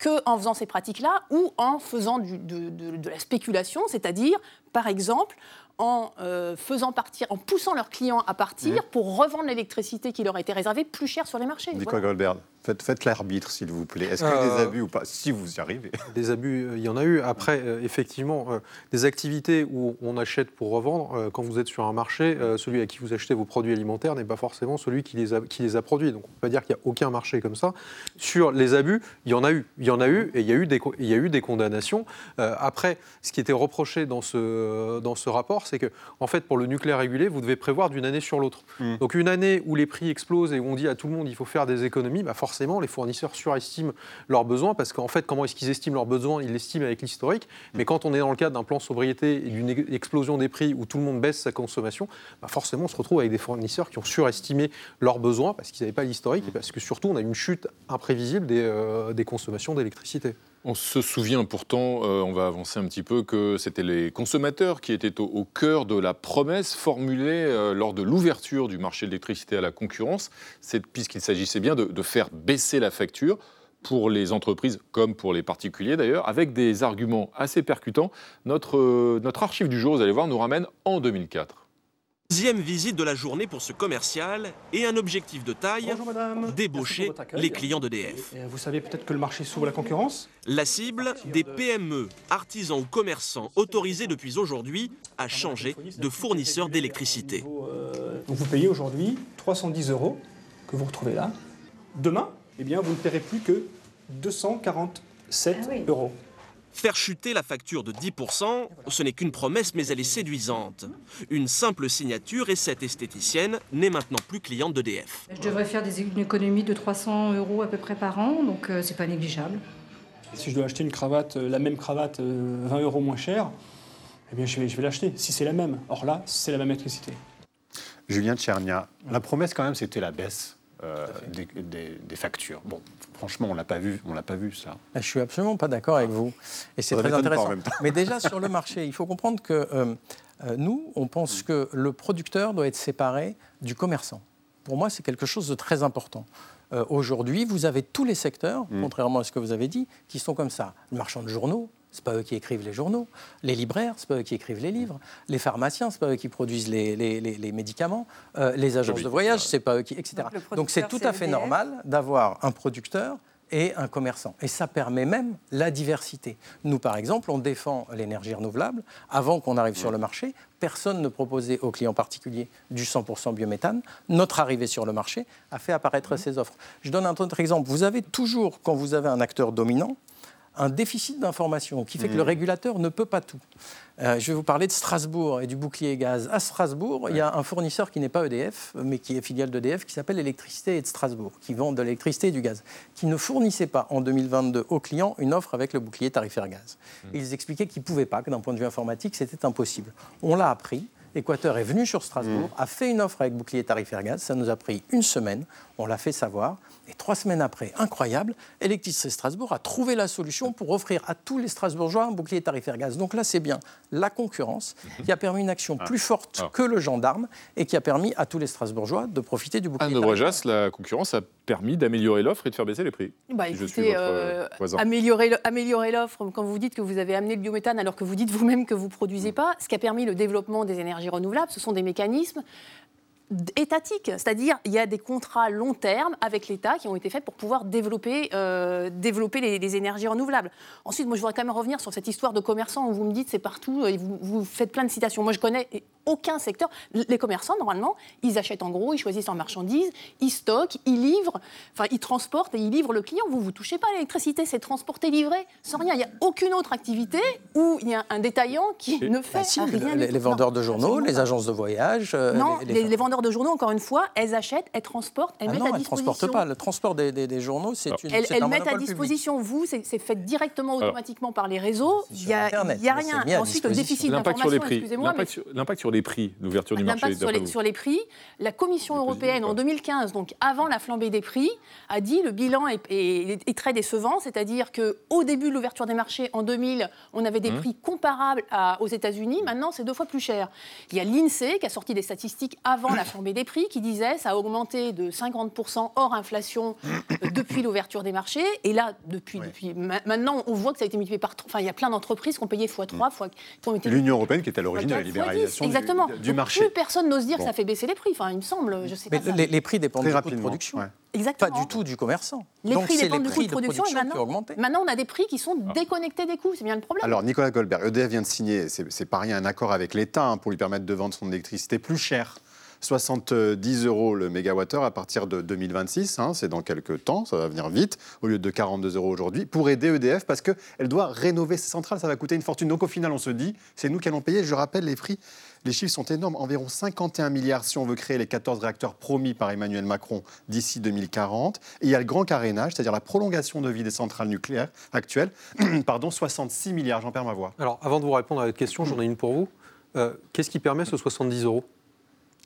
[SPEAKER 17] qu'en faisant ces pratiques-là ou en faisant de, la spéculation, c'est-à-dire, par exemple, en euh, faisant partir, en poussant leurs clients à partir pour revendre l'électricité qui leur a été réservée plus cher sur les marchés.
[SPEAKER 9] Quoi, Goldberg Faites, l'arbitre, s'il vous plaît. Est-ce qu'il y a des euh, abus ou pas Si vous y arrivez?
[SPEAKER 15] Des abus, il y en a eu. Après, effectivement, des activités où on achète pour revendre, quand vous êtes sur un marché, celui à qui vous achetez vos produits alimentaires n'est pas forcément celui qui les a, qui les a produits. Donc on ne peut pas dire qu'il n'y a aucun marché comme ça. Sur les abus, il y en a eu. Il y en a eu et il y a eu des, il y a eu des condamnations. après, ce qui était reproché dans ce, dans ce rapport, c'est que, en fait, pour le nucléaire régulé, vous devez prévoir d'une année sur l'autre. Mmh. Donc une année où les prix explosent et où on dit à tout le monde il faut faire des économies, bah forcément les fournisseurs surestiment leurs besoins parce qu'en fait comment est-ce qu'ils estiment leurs besoins? Ils l'estiment avec l'historique. Mais quand on est dans le cadre d'un plan sobriété et d'une explosion des prix où tout le monde baisse sa consommation, bah forcément on se retrouve avec des fournisseurs qui ont surestimé leurs besoins parce qu'ils n'avaient pas l'historique et parce que surtout on a une chute imprévisible des, euh, des consommations d'électricité.
[SPEAKER 1] On se souvient pourtant, euh, on va avancer un petit peu, que c'était les consommateurs qui étaient au, cœur de la promesse formulée euh, lors de l'ouverture du marché de l'électricité à la concurrence, puisqu'il s'agissait bien de, faire baisser la facture pour les entreprises comme pour les particuliers d'ailleurs, avec des arguments assez percutants. Notre, euh, notre archive du jour, vous allez voir, nous ramène en 2004.
[SPEAKER 18] Deuxième visite de la journée pour ce commercial et un objectif de taille, débaucher les clients d'EDF.
[SPEAKER 19] Vous savez peut-être que le marché s'ouvre à la concurrence
[SPEAKER 18] La cible, des PME, artisans ou commerçants autorisés depuis aujourd'hui à changer de fournisseur d'électricité.
[SPEAKER 19] Euh, vous payez aujourd'hui 310 euros que vous retrouvez là. Demain, eh bien, vous ne paierez plus que 247 ah euros.
[SPEAKER 18] Faire chuter la facture de 10%, ce n'est qu'une promesse, mais elle est séduisante. Une simple signature et cette esthéticienne n'est maintenant plus cliente d'EDF.
[SPEAKER 20] Je devrais faire des, une économie de 300 euros à peu près par an, donc euh, c'est pas négligeable.
[SPEAKER 19] Si je dois acheter une cravate, euh, la même cravate, 20 euh, euros moins chère, eh bien je vais, je vais l'acheter, si c'est la même. Or là, c'est la même électricité.
[SPEAKER 9] Julien Tchernia, la promesse quand même, c'était la baisse des, des, factures. Bon, Franchement, on l'a pas vu, on l'a pas vu ça.
[SPEAKER 16] Je suis absolument pas d'accord avec vous, et c'est très intéressant. Mais déjà sur le marché, il faut comprendre que euh, euh, nous, on pense que le producteur doit être séparé du commerçant. Pour moi, c'est quelque chose de très important. Euh, aujourd'hui, vous avez tous les secteurs, mm. contrairement à ce que vous avez dit, qui sont comme ça. Le marchand de journaux, c'est pas eux qui écrivent les journaux. Les libraires, c'est pas eux qui écrivent les livres. Les pharmaciens, c'est pas eux qui produisent les, les, médicaments. Euh, les agences de voyage, c'est pas eux qui, etc. Donc c'est tout à fait normal d'avoir un producteur et un commerçant. Et ça permet même la diversité. Nous, par exemple, on défend l'énergie renouvelable. Avant qu'on arrive sur le marché, personne ne proposait aux clients particuliers du 100% biométhane. Notre arrivée sur le marché a fait apparaître ces offres. Je donne un autre exemple. Vous avez toujours, quand vous avez un acteur dominant, un déficit d'information qui fait que le mmh. régulateur ne peut pas tout. Euh, je vais vous parler de Strasbourg et du bouclier gaz. À Strasbourg, il y a un fournisseur qui n'est pas EDF, mais qui est filiale d'EDF, qui s'appelle Électricité et de Strasbourg, qui vend de l'électricité et du gaz, qui ne fournissait pas en 2022 aux clients une offre avec le bouclier tarifaire gaz. Mmh. Ils expliquaient qu'ils ne pouvaient pas, que d'un point de vue informatique, c'était impossible. On l'a appris. Équateur est venu sur Strasbourg, mmh. a fait une offre avec bouclier tarifaire gaz. Ça nous a pris une semaine. On l'a fait savoir. Et trois semaines après, incroyable, Électricité Strasbourg a trouvé la solution pour offrir à tous les Strasbourgeois un bouclier tarifaire gaz. Donc là, c'est bien la concurrence qui a permis une action (laughs) ah. plus forte ah. que le gendarme et qui a permis à tous les Strasbourgeois de profiter du bouclier
[SPEAKER 1] Anne tarifaire de la concurrence a permis d'améliorer l'offre et de faire baisser les prix.
[SPEAKER 17] Bah, écoutez, euh, améliorer l'offre, quand vous dites que vous avez amené le biométhane alors que vous dites vous-même que vous ne produisez mm. pas, ce qui a permis le développement des énergies renouvelables, ce sont des mécanismes étatique, c'est-à-dire il y a des contrats long terme avec l'État qui ont été faits pour pouvoir développer, euh, développer les, énergies renouvelables. Ensuite, moi je voudrais quand même revenir sur cette histoire de commerçants où vous me dites c'est partout et vous, vous, faites plein de citations. Moi je connais aucun secteur. Les commerçants, normalement, ils achètent en gros, ils choisissent leurs marchandises, ils stockent, ils livrent, enfin ils transportent et ils livrent le client. Vous, vous touchez pas à l'électricité, c'est transporter, livrer, sans rien. Il n'y a aucune autre activité où il y a un détaillant qui ne fait bah, rien.
[SPEAKER 16] Les, vendeurs de journaux, les agences de voyage.
[SPEAKER 17] Euh, non, les, vendeurs de journaux, encore une fois, elles achètent, elles transportent, elles ah mettent à disposition.
[SPEAKER 16] Elles ne transportent pas. Le transport des, journaux, c'est une.
[SPEAKER 17] Elles, elles mettent à disposition. Vous, c'est fait directement, automatiquement par les réseaux. Il n'y a, a, rien. Ensuite, le déficit d'information.
[SPEAKER 1] L'impact sur les prix l'ouverture du marché
[SPEAKER 17] sur les, sur les, prix. La Commission européenne, en 2015, donc avant la flambée des prix, a dit le bilan est, très décevant, c'est-à-dire qu'au début de l'ouverture des marchés, en 2000, on avait des mmh. prix comparables aux États-Unis. Maintenant, c'est deux fois plus cher. Il y a l'INSEE qui a sorti des statistiques avant la flambée des prix qui disait ça a augmenté de 50% hors inflation euh, depuis l'ouverture des marchés. Et là, depuis, depuis maintenant, on voit que ça a été multiplié par. Enfin, il y a plein d'entreprises qui ont payé x3, x.
[SPEAKER 9] L'Union européenne qui est à l'origine de la libéralisation.
[SPEAKER 17] Exactement. Exactement.
[SPEAKER 9] du marché.
[SPEAKER 17] Plus personne n'ose dire
[SPEAKER 9] Bon.
[SPEAKER 17] que ça fait baisser les prix. Enfin, il me semble. Je sais
[SPEAKER 16] Mais
[SPEAKER 17] pas.
[SPEAKER 16] les, les prix dépendent
[SPEAKER 9] Très
[SPEAKER 16] du coût de production.
[SPEAKER 9] ouais.
[SPEAKER 17] Exactement.
[SPEAKER 16] Pas du tout du commerçant.
[SPEAKER 17] Les
[SPEAKER 16] Donc,
[SPEAKER 17] prix dépendent
[SPEAKER 16] les
[SPEAKER 17] du coût de production, et
[SPEAKER 16] qui ont
[SPEAKER 17] maintenant,
[SPEAKER 16] augmenté.
[SPEAKER 17] maintenant, on a des prix qui sont
[SPEAKER 9] Ah.
[SPEAKER 17] déconnectés des coûts. C'est bien le problème.
[SPEAKER 9] Alors, Nicolas Goldberg, EDF vient de signer, c'est c'est pas rien, un accord avec l'État hein, pour lui permettre de vendre son électricité plus cher. 70 euros le mégawattheure à partir de 2026, hein, c'est dans quelques temps, ça va venir vite, au lieu de 42 euros aujourd'hui, pour aider EDF parce qu'elle doit rénover ses centrales, ça va coûter une fortune. Donc au final, on se dit, c'est nous qui allons payer. Je rappelle, les prix, les chiffres sont énormes, environ 51 milliards si on veut créer les 14 réacteurs promis par Emmanuel Macron d'ici 2040. Et il y a le grand carénage, c'est-à-dire la prolongation de vie des centrales nucléaires actuelles, (clears throat) pardon, 66 milliards, j'en perds ma voix.
[SPEAKER 15] Alors, avant de vous répondre à votre question, j'en ai une pour vous. Euh, Qu'est-ce qui permet ce 70 euros?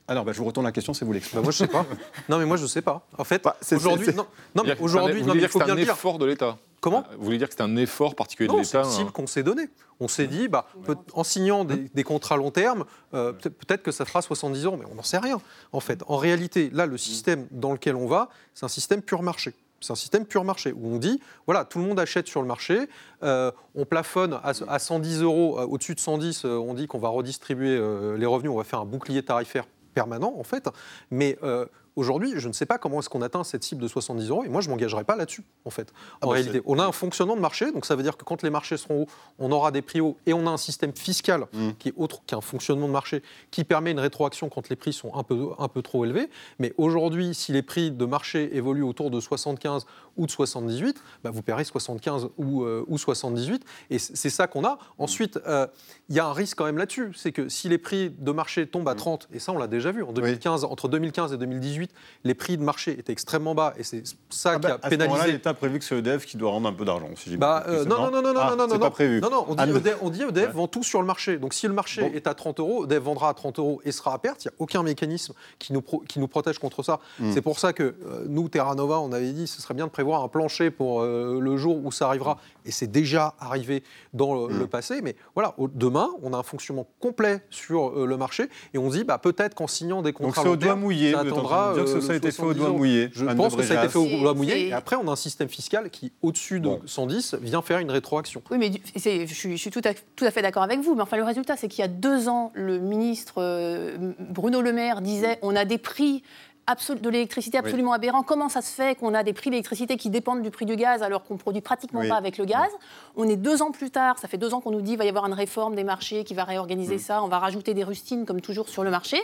[SPEAKER 9] Alors, bah, je vous retourne la question, c'est vous l'expliquer.
[SPEAKER 15] Bah, moi, je sais pas. Non, mais moi, je sais pas. En fait,
[SPEAKER 9] c'est-
[SPEAKER 15] aujourd'hui,
[SPEAKER 9] c'est-
[SPEAKER 15] non, non, mais
[SPEAKER 1] Vous
[SPEAKER 15] aujourd'hui,
[SPEAKER 1] dire
[SPEAKER 15] il faut
[SPEAKER 1] c'est
[SPEAKER 15] bien
[SPEAKER 1] un
[SPEAKER 15] le dire.
[SPEAKER 1] effort de l'État
[SPEAKER 15] Comment
[SPEAKER 1] Vous voulez dire que c'est un effort particulier de
[SPEAKER 15] Non, c'est
[SPEAKER 1] l'État
[SPEAKER 15] le cible
[SPEAKER 1] hein
[SPEAKER 15] qu'on s'est donné. On s'est dit, bah, peut- en signant des, des contrats long terme, euh, peut- peut-être que ça fera 70 euros, mais on n'en sait rien. En fait, en réalité, là, le système dans lequel on va, c'est un système pur marché. C'est un système pur marché où on dit, voilà, tout le monde achète sur le marché, euh, on plafonne à, à 110 euros, euh, au-dessus de 110, euh, on dit qu'on va redistribuer euh, les revenus, on va faire un bouclier tarifaire permanent, en fait. Mais euh, aujourd'hui, je ne sais pas comment est-ce qu'on atteint cette cible de 70 euros, et moi, je ne m'engagerai pas là-dessus, en fait.
[SPEAKER 9] Ah
[SPEAKER 15] en
[SPEAKER 9] bah,
[SPEAKER 15] réalité,
[SPEAKER 9] c'est-
[SPEAKER 15] on a un fonctionnement de marché, donc ça veut dire que quand les marchés seront hauts, on aura des prix hauts, et on a un système fiscal
[SPEAKER 9] Mm.
[SPEAKER 15] qui est autre qu'un fonctionnement de marché, qui permet une rétroaction quand les prix sont un peu, un peu trop élevés. Mais aujourd'hui, si les prix de marché évoluent autour de 75 ou de 78, bah, vous paierez 75 ou, euh, ou 78, et c- c'est ça qu'on a. Ensuite, euh, il y a un risque quand même là-dessus, c'est que si les prix de marché tombent à 30, et ça on l'a déjà vu, en 2015, entre 2015 et 2018, les prix de marché étaient extrêmement bas, et c'est ça qui a
[SPEAKER 9] Ah bah, À ce moment-là,
[SPEAKER 15] pénalisé
[SPEAKER 9] l'État a prévu que c'est EDF qui doit rendre un peu d'argent. Si
[SPEAKER 15] bah, euh, non, non, non, non, non,
[SPEAKER 9] Ah,
[SPEAKER 15] non, non,
[SPEAKER 9] pas prévu.
[SPEAKER 15] non, non, on dit
[SPEAKER 9] Ah,
[SPEAKER 15] EDF, on dit EDF vend tout sur le marché. Donc si le marché est à 30 euros, EDF vendra à 30 euros et sera à perte. Il n'y a aucun mécanisme qui nous, pro- qui nous protège contre ça.
[SPEAKER 9] Mm.
[SPEAKER 15] C'est pour ça que euh, nous, Terra Nova, on avait dit ce serait bien de prévoir un plancher pour euh, le jour où ça arrivera. Et c'est déjà arrivé dans le,
[SPEAKER 9] Mm.
[SPEAKER 15] le passé. Mais voilà, au- demain, on a un fonctionnement complet sur euh, le marché et on se dit bah, peut-être qu'en signant des
[SPEAKER 9] Donc
[SPEAKER 15] contrats
[SPEAKER 9] c'est au doigt mouillé.
[SPEAKER 15] ça attendra,
[SPEAKER 9] dire que
[SPEAKER 15] euh,
[SPEAKER 9] ça a été fait au
[SPEAKER 15] 70
[SPEAKER 9] doigt mouillé.
[SPEAKER 15] Je
[SPEAKER 9] Anne
[SPEAKER 15] pense que ça a été fait au doigt mouillé. Et après, on a un système fiscal qui, au-dessus de 110, vient faire une rétroaction.
[SPEAKER 17] Oui, mais je suis, je suis tout, à, tout à fait d'accord avec vous. Mais enfin, le résultat, c'est qu'il y a deux ans, le ministre euh, Bruno Le Maire disait on a des prix de l'électricité absolument aberrants. Comment ça se fait qu'on a des prix d'électricité qui dépendent du prix du gaz alors qu'on produit pratiquement
[SPEAKER 9] Oui.
[SPEAKER 17] pas avec le gaz On est deux ans plus tard, ça fait deux ans qu'on nous dit qu'il va y avoir une réforme des marchés qui va réorganiser ça, on va rajouter des rustines comme toujours sur le marché.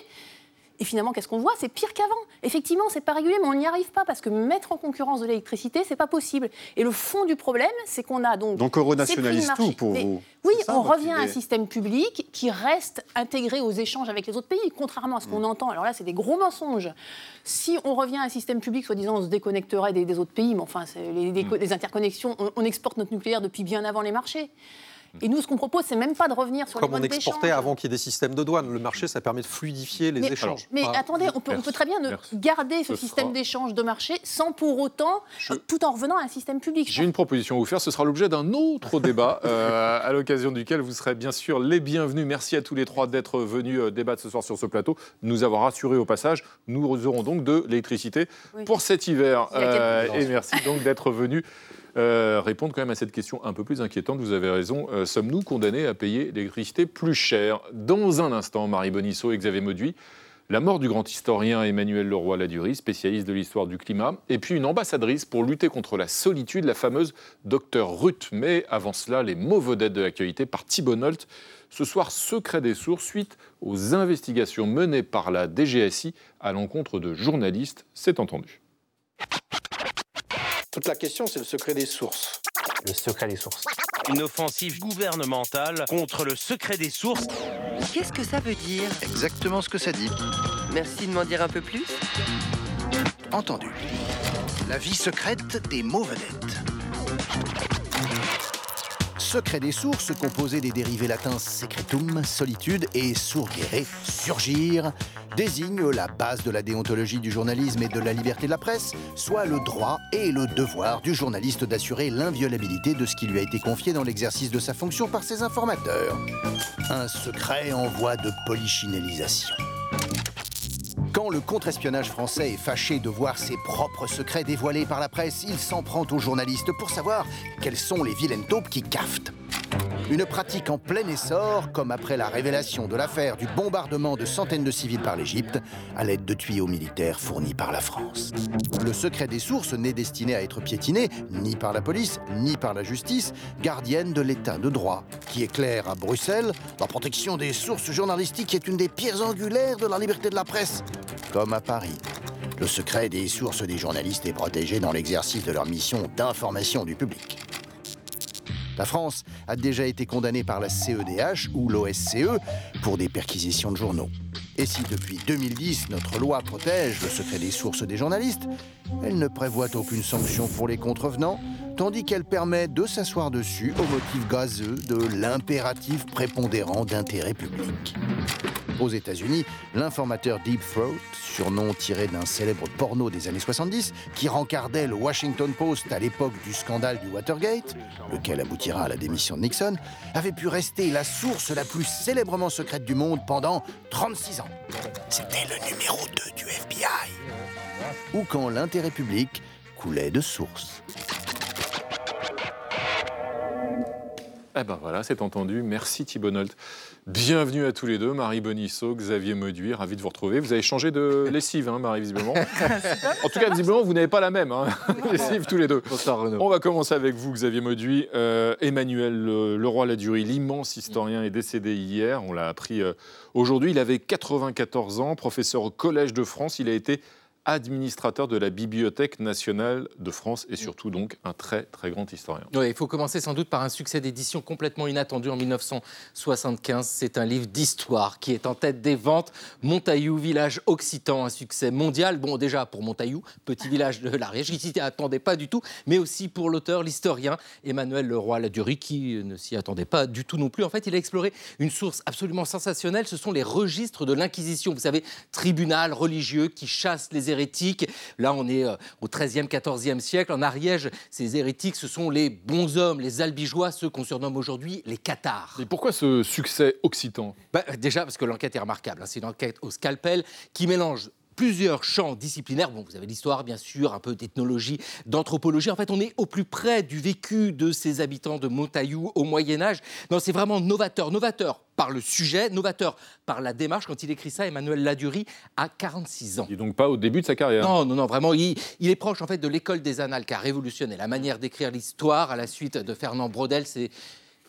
[SPEAKER 17] Et finalement, qu'est-ce qu'on voit? C'est pire qu'avant. Effectivement, c'est pas régulier, mais on n'y arrive pas parce que mettre en concurrence de l'électricité, c'est pas possible. Et le fond du problème, c'est qu'on a donc.
[SPEAKER 9] Donc renationalise
[SPEAKER 17] marché.
[SPEAKER 9] tout pour
[SPEAKER 17] Mais
[SPEAKER 9] vous.
[SPEAKER 17] Oui,
[SPEAKER 9] ça,
[SPEAKER 17] on revient à un système public qui reste intégré aux échanges avec les autres pays, contrairement à ce
[SPEAKER 9] Mm.
[SPEAKER 17] qu'on entend. Alors là, c'est des gros mensonges. Si on revient à un système public, soi-disant, on se déconnecterait des, des autres pays, mais enfin, c'est les, les-
[SPEAKER 9] Mm.
[SPEAKER 17] les interconnexions, on, on exporte notre nucléaire depuis bien avant les marchés. Et nous, ce qu'on propose, c'est même pas de revenir sur
[SPEAKER 15] Comme
[SPEAKER 17] les
[SPEAKER 15] on
[SPEAKER 17] modes d'échange.
[SPEAKER 15] exportait avant qu'il y ait des systèmes de douane. Le marché, ça permet de fluidifier les
[SPEAKER 17] Mais,
[SPEAKER 15] échanges.
[SPEAKER 17] mais attendez, on peut, on peut très bien garder ce
[SPEAKER 1] Ce
[SPEAKER 17] système
[SPEAKER 1] sera-
[SPEAKER 17] d'échange de marché sans pour autant, tout en revenant à un système public.
[SPEAKER 1] J'ai une proposition à vous faire. Ce sera l'objet d'un autre (laughs) débat, euh, à l'occasion duquel vous serez bien sûr les bienvenus. Merci à tous les trois d'être venus euh, débattre ce soir sur ce plateau, nous avoir rassurés au passage. Nous aurons donc de l'électricité
[SPEAKER 17] Oui.
[SPEAKER 1] pour cet hiver. Euh, et merci donc d'être venus. Euh, répondre quand même à cette question un peu plus inquiétante. Vous avez raison. Euh, Sommes-nous condamnés à payer l'électricité plus cher? Dans un instant, Marie Bonisseau et Xavier Mauduit. La mort du grand historien Emmanuel Leroy-Ladurie, spécialiste de l'histoire du climat, et puis une ambassadrice pour lutter contre la solitude, la fameuse docteur Ruth. Mais avant cela, les mots vedettes de l'actualité par Thibault Nolt. Ce soir, secret des sources suite aux investigations menées par la DGSI à l'encontre de journalistes, c'est entendu.
[SPEAKER 21] Toute la question, c'est le secret des sources.
[SPEAKER 22] Le secret des sources.
[SPEAKER 18] Une offensive gouvernementale contre le secret des sources.
[SPEAKER 23] Qu'est-ce que ça veut dire
[SPEAKER 21] Exactement ce que ça dit.
[SPEAKER 23] Merci de m'en dire un peu plus.
[SPEAKER 21] Entendu. La vie secrète des mots vedettes. Secret des sources, composé des dérivés latins secretum, solitude, et surgere, surgir, désigne la base de la déontologie du journalisme et de la liberté de la presse, soit le droit et le devoir du journaliste d'assurer l'inviolabilité de ce qui lui a été confié dans l'exercice de sa fonction par ses informateurs. Un secret en voie de polichinellisation. Quand le contre-espionnage français est fâché de voir ses propres secrets dévoilés par la presse, il s'en prend aux journalistes pour savoir quelles sont les vilaines taupes qui caftent. Une pratique en plein essor, comme après la révélation de l'affaire du bombardement de centaines de civils par l'Égypte, à l'aide de tuyaux militaires fournis par la France. Le secret des sources n'est destiné à être piétiné ni par la police, ni par la justice, gardienne de l'état de droit, qui est clair à Bruxelles, la protection des sources journalistiques est une des pierres angulaires de la liberté de la presse, comme à Paris. Le secret des sources des journalistes est protégé dans l'exercice de leur mission d'information du public. La France a déjà été condamnée par la CEDH ou l'OSCE pour des perquisitions de journaux. Et si depuis 2010 notre loi protège le secret des sources des journalistes, elle ne prévoit aucune sanction pour les contrevenants, tandis qu'elle permet de s'asseoir dessus au motif gazeux de l'impératif prépondérant d'intérêt public. Aux États-Unis, l'informateur Deep Throat, surnom tiré d'un célèbre porno des années 70, qui rencardait le Washington Post à l'époque du scandale du Watergate, lequel aboutira à la démission de Nixon, avait pu rester la source la plus célèbrement secrète du monde pendant 36 ans. C'était le numéro 2 du FBI. Ou quand l'intérêt public coulait de source.
[SPEAKER 1] Eh ben voilà, c'est entendu. Merci Thibault. Bienvenue à tous les deux, Marie Bonisseau, Xavier Mauduit, ravi de vous retrouver. Vous avez changé de (laughs) lessive, hein, Marie, visiblement. (laughs) en tout cas, visiblement, vous n'avez pas la même hein, (laughs) lessive tous les deux. On va commencer avec vous, Xavier Mauduit. Euh, Emmanuel Leroy-Ladurie, l'immense historien, est décédé hier. On l'a appris euh, aujourd'hui. Il avait 94 ans, professeur au Collège de France. Il a été administrateur de la Bibliothèque nationale de France et surtout donc un très très grand historien.
[SPEAKER 24] Il faut commencer sans doute par un succès d'édition complètement inattendu en 1975. C'est un livre d'histoire qui est en tête des ventes. Montaillou, village occitan, un succès mondial. Bon, déjà pour Montaillou, petit village de la région, qui s'y attendait pas du tout, mais aussi pour l'auteur, l'historien Emmanuel Leroy-Ladurie, qui ne s'y attendait pas du tout non plus. En fait, il a exploré une source absolument sensationnelle. Ce sont les registres de l'Inquisition. Vous savez, tribunal religieux qui chasse les hérétiques. Là, on est euh, au XIIIe, XIVe siècle. En Ariège, ces hérétiques, ce sont les bons hommes, les albigeois, ceux qu'on surnomme aujourd'hui les cathares.
[SPEAKER 1] Et pourquoi ce succès occitan?
[SPEAKER 24] Bah, Déjà parce que l'enquête est remarquable. Hein. C'est une enquête au scalpel qui mélange plusieurs champs disciplinaires. Bon, vous avez l'histoire, bien sûr, un peu d'ethnologie, d'anthropologie. En fait, on est au plus près du vécu de ces habitants de Montaillou au Moyen Âge. Non, c'est vraiment novateur. Novateur par le sujet, novateur par la démarche. Quand il écrit ça, Emmanuel Ladurie a 46 ans.
[SPEAKER 1] Il n'est donc pas au début de sa carrière.
[SPEAKER 24] Non, non, non, vraiment. Il, il est proche en fait de l'école des annales qui a révolutionné la manière d'écrire l'histoire à la suite de Fernand Brodel. C'est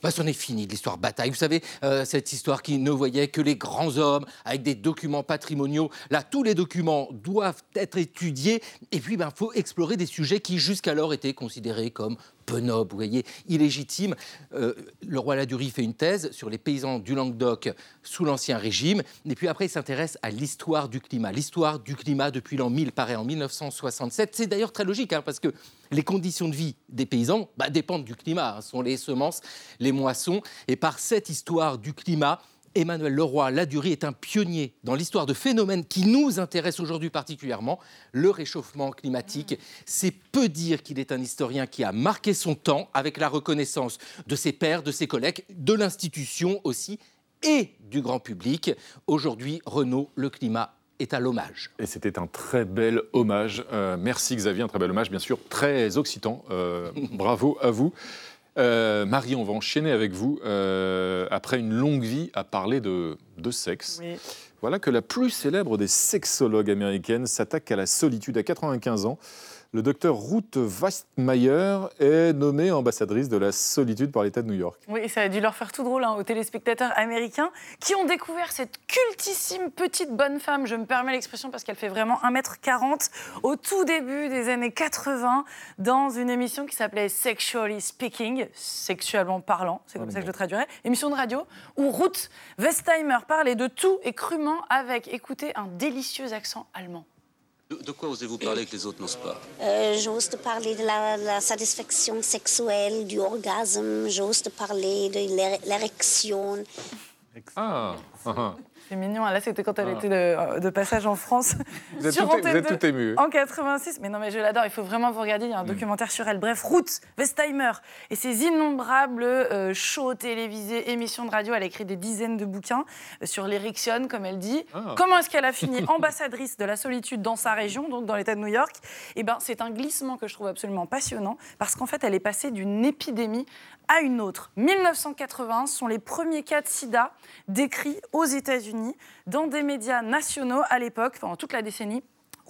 [SPEAKER 24] bah, c'en est fini de l'histoire bataille. Vous savez, euh, cette histoire qui ne voyait que les grands hommes avec des documents patrimoniaux. Là, tous les documents doivent être étudiés. Et puis, il ben, faut explorer des sujets qui jusqu'alors étaient considérés comme peu nobles, vous voyez, illégitimes. Euh, le roi Ladurie fait une thèse sur les paysans du Languedoc sous l'Ancien Régime. Et puis après, il s'intéresse à l'histoire du climat. L'histoire du climat depuis l'an 1000, paraît en 1967. C'est d'ailleurs très logique, hein, parce que les conditions de vie des paysans bah, dépendent du climat. Hein. sont les semences, les moissons. Et par cette histoire du climat, Emmanuel Leroy Ladurie est un pionnier dans l'histoire de phénomènes qui nous intéressent aujourd'hui particulièrement, le réchauffement climatique. C'est peu dire qu'il est un historien qui a marqué son temps avec la reconnaissance de ses pairs, de ses collègues, de l'institution aussi et du grand public. Aujourd'hui, Renault, le climat est à l'hommage.
[SPEAKER 1] Et c'était un très bel hommage. Euh, merci Xavier, un très bel hommage, bien sûr, très occitan. Euh, (laughs) bravo à vous. Euh, Marie, on va enchaîner avec vous. Euh, après une longue vie à parler de, de sexe, voilà que la plus célèbre des sexologues américaines s'attaque à la solitude à 95 ans le docteur Ruth Westmeyer est nommée ambassadrice de la solitude par l'État de New York.
[SPEAKER 3] Oui, ça a dû leur faire tout drôle hein, aux téléspectateurs américains qui ont découvert cette cultissime petite bonne femme, je me permets l'expression parce qu'elle fait vraiment 1m40, au tout début des années 80, dans une émission qui s'appelait Sexually Speaking, sexuellement parlant, c'est comme ça que je le traduirais, émission de radio, où Ruth Westheimer parlait de tout et crûment avec, écoutez, un délicieux accent allemand.
[SPEAKER 25] De, quoi osez-vous parler que les autres n'osent pas?
[SPEAKER 22] Euh, J'ose te parler de la, satisfaction sexuelle, du orgasme, j'ose te parler de l'érection.
[SPEAKER 1] Ah, (laughs)
[SPEAKER 3] C'est mignon. Là, c'était quand elle ah. était de, passage en France. (laughs)
[SPEAKER 1] Vous êtes, tout, tout, ému.
[SPEAKER 3] En 86. Mais non, mais je l'adore. Il faut vraiment vous regarder. Il y a un mm. documentaire sur elle. Bref, Ruth Westheimer et ses innombrables euh, shows télévisés, émissions de radio. Elle a écrit des dizaines de bouquins euh, sur l'érection, comme elle dit. Ah. Comment est-ce qu'elle a fini (laughs) ambassadrice de la solitude dans sa région, donc dans l'État de New York? Eh ben, c'est un glissement que je trouve absolument passionnant parce qu'en fait, elle est passée d'une épidémie à une autre. 1980 sont les premiers cas de sida décrits aux États-Unis dans des médias nationaux à l'époque, pendant toute la décennie.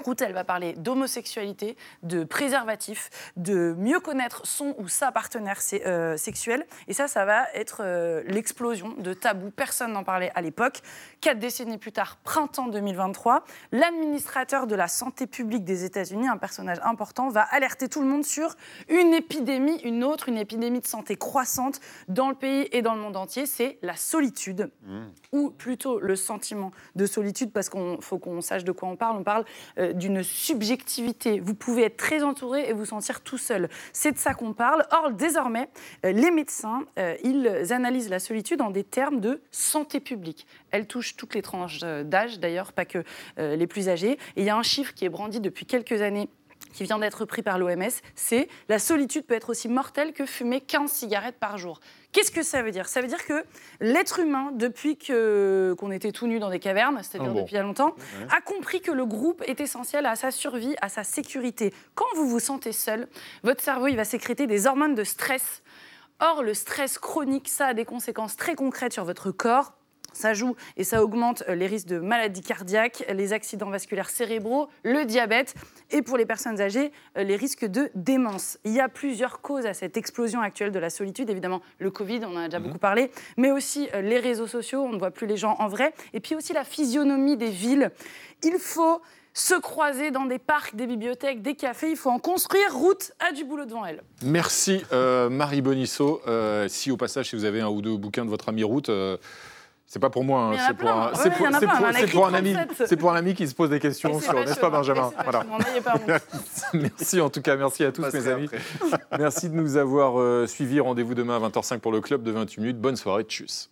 [SPEAKER 3] Ruth, elle va parler d'homosexualité, de préservatif, de mieux connaître son ou sa partenaire euh, sexuel. Et ça, ça va être euh, l'explosion de tabous. Personne n'en parlait à l'époque. Quatre décennies plus tard, printemps 2023, l'administrateur de la santé publique des États-Unis, un personnage important, va alerter tout le monde sur une épidémie, une autre, une épidémie de santé croissante dans le pays et dans le monde entier. C'est la solitude, mmh. ou plutôt le sentiment de solitude, parce qu'il faut qu'on sache de quoi on parle. On parle euh, d'une subjectivité. Vous pouvez être très entouré et vous sentir tout seul. C'est de ça qu'on parle. Or, désormais, euh, les médecins, euh, ils analysent la solitude en des termes de santé publique. Elle touche toutes les tranches euh, d'âge, d'ailleurs, pas que les plus âgés. Et il y a un chiffre qui est brandi depuis quelques années qui vient d'être pris par l'OMS, c'est la solitude peut être aussi mortelle que fumer 15 cigarettes par jour. Qu'est-ce que ça veut dire? Ça veut dire que l'être humain, depuis qu'on était tout nu dans des cavernes, c'est-à-dire ah depuis il y a longtemps, a compris que le groupe est essentiel à sa survie, à sa sécurité. Quand vous vous sentez seul, votre cerveau il va sécréter des hormones de stress. Or, le stress chronique, ça a des conséquences très concrètes sur votre corps, ça joue et ça augmente euh, les risques de maladies cardiaques, les accidents vasculaires cérébraux, le diabète et pour les personnes âgées, euh, les risques de démence. Il y a plusieurs causes à cette explosion actuelle de la solitude. Évidemment, le Covid, on en a déjà mhm. beaucoup parlé, mais aussi euh, les réseaux sociaux, on ne voit plus les gens en vrai, et puis aussi la physionomie des villes. Il faut se croiser dans des parcs, des bibliothèques, des cafés. Il faut en construire. Route à du boulot devant elle.
[SPEAKER 1] Merci Marie Bonisso. si au passage, si vous avez un ou deux bouquins de votre ami Route, c'est pas pour moi, hein, c'est pour, un, c'est pour, pour, un ami, c'est pour un ami qui se pose des questions sur, n'est-ce pas Benjamin? Voilà. (laughs) merci en tout cas, merci à tous mes amis. (laughs) merci de nous avoir euh, suivis. Rendez-vous demain à 20h05 pour le club de 28 minutes. Bonne soirée, tchuss.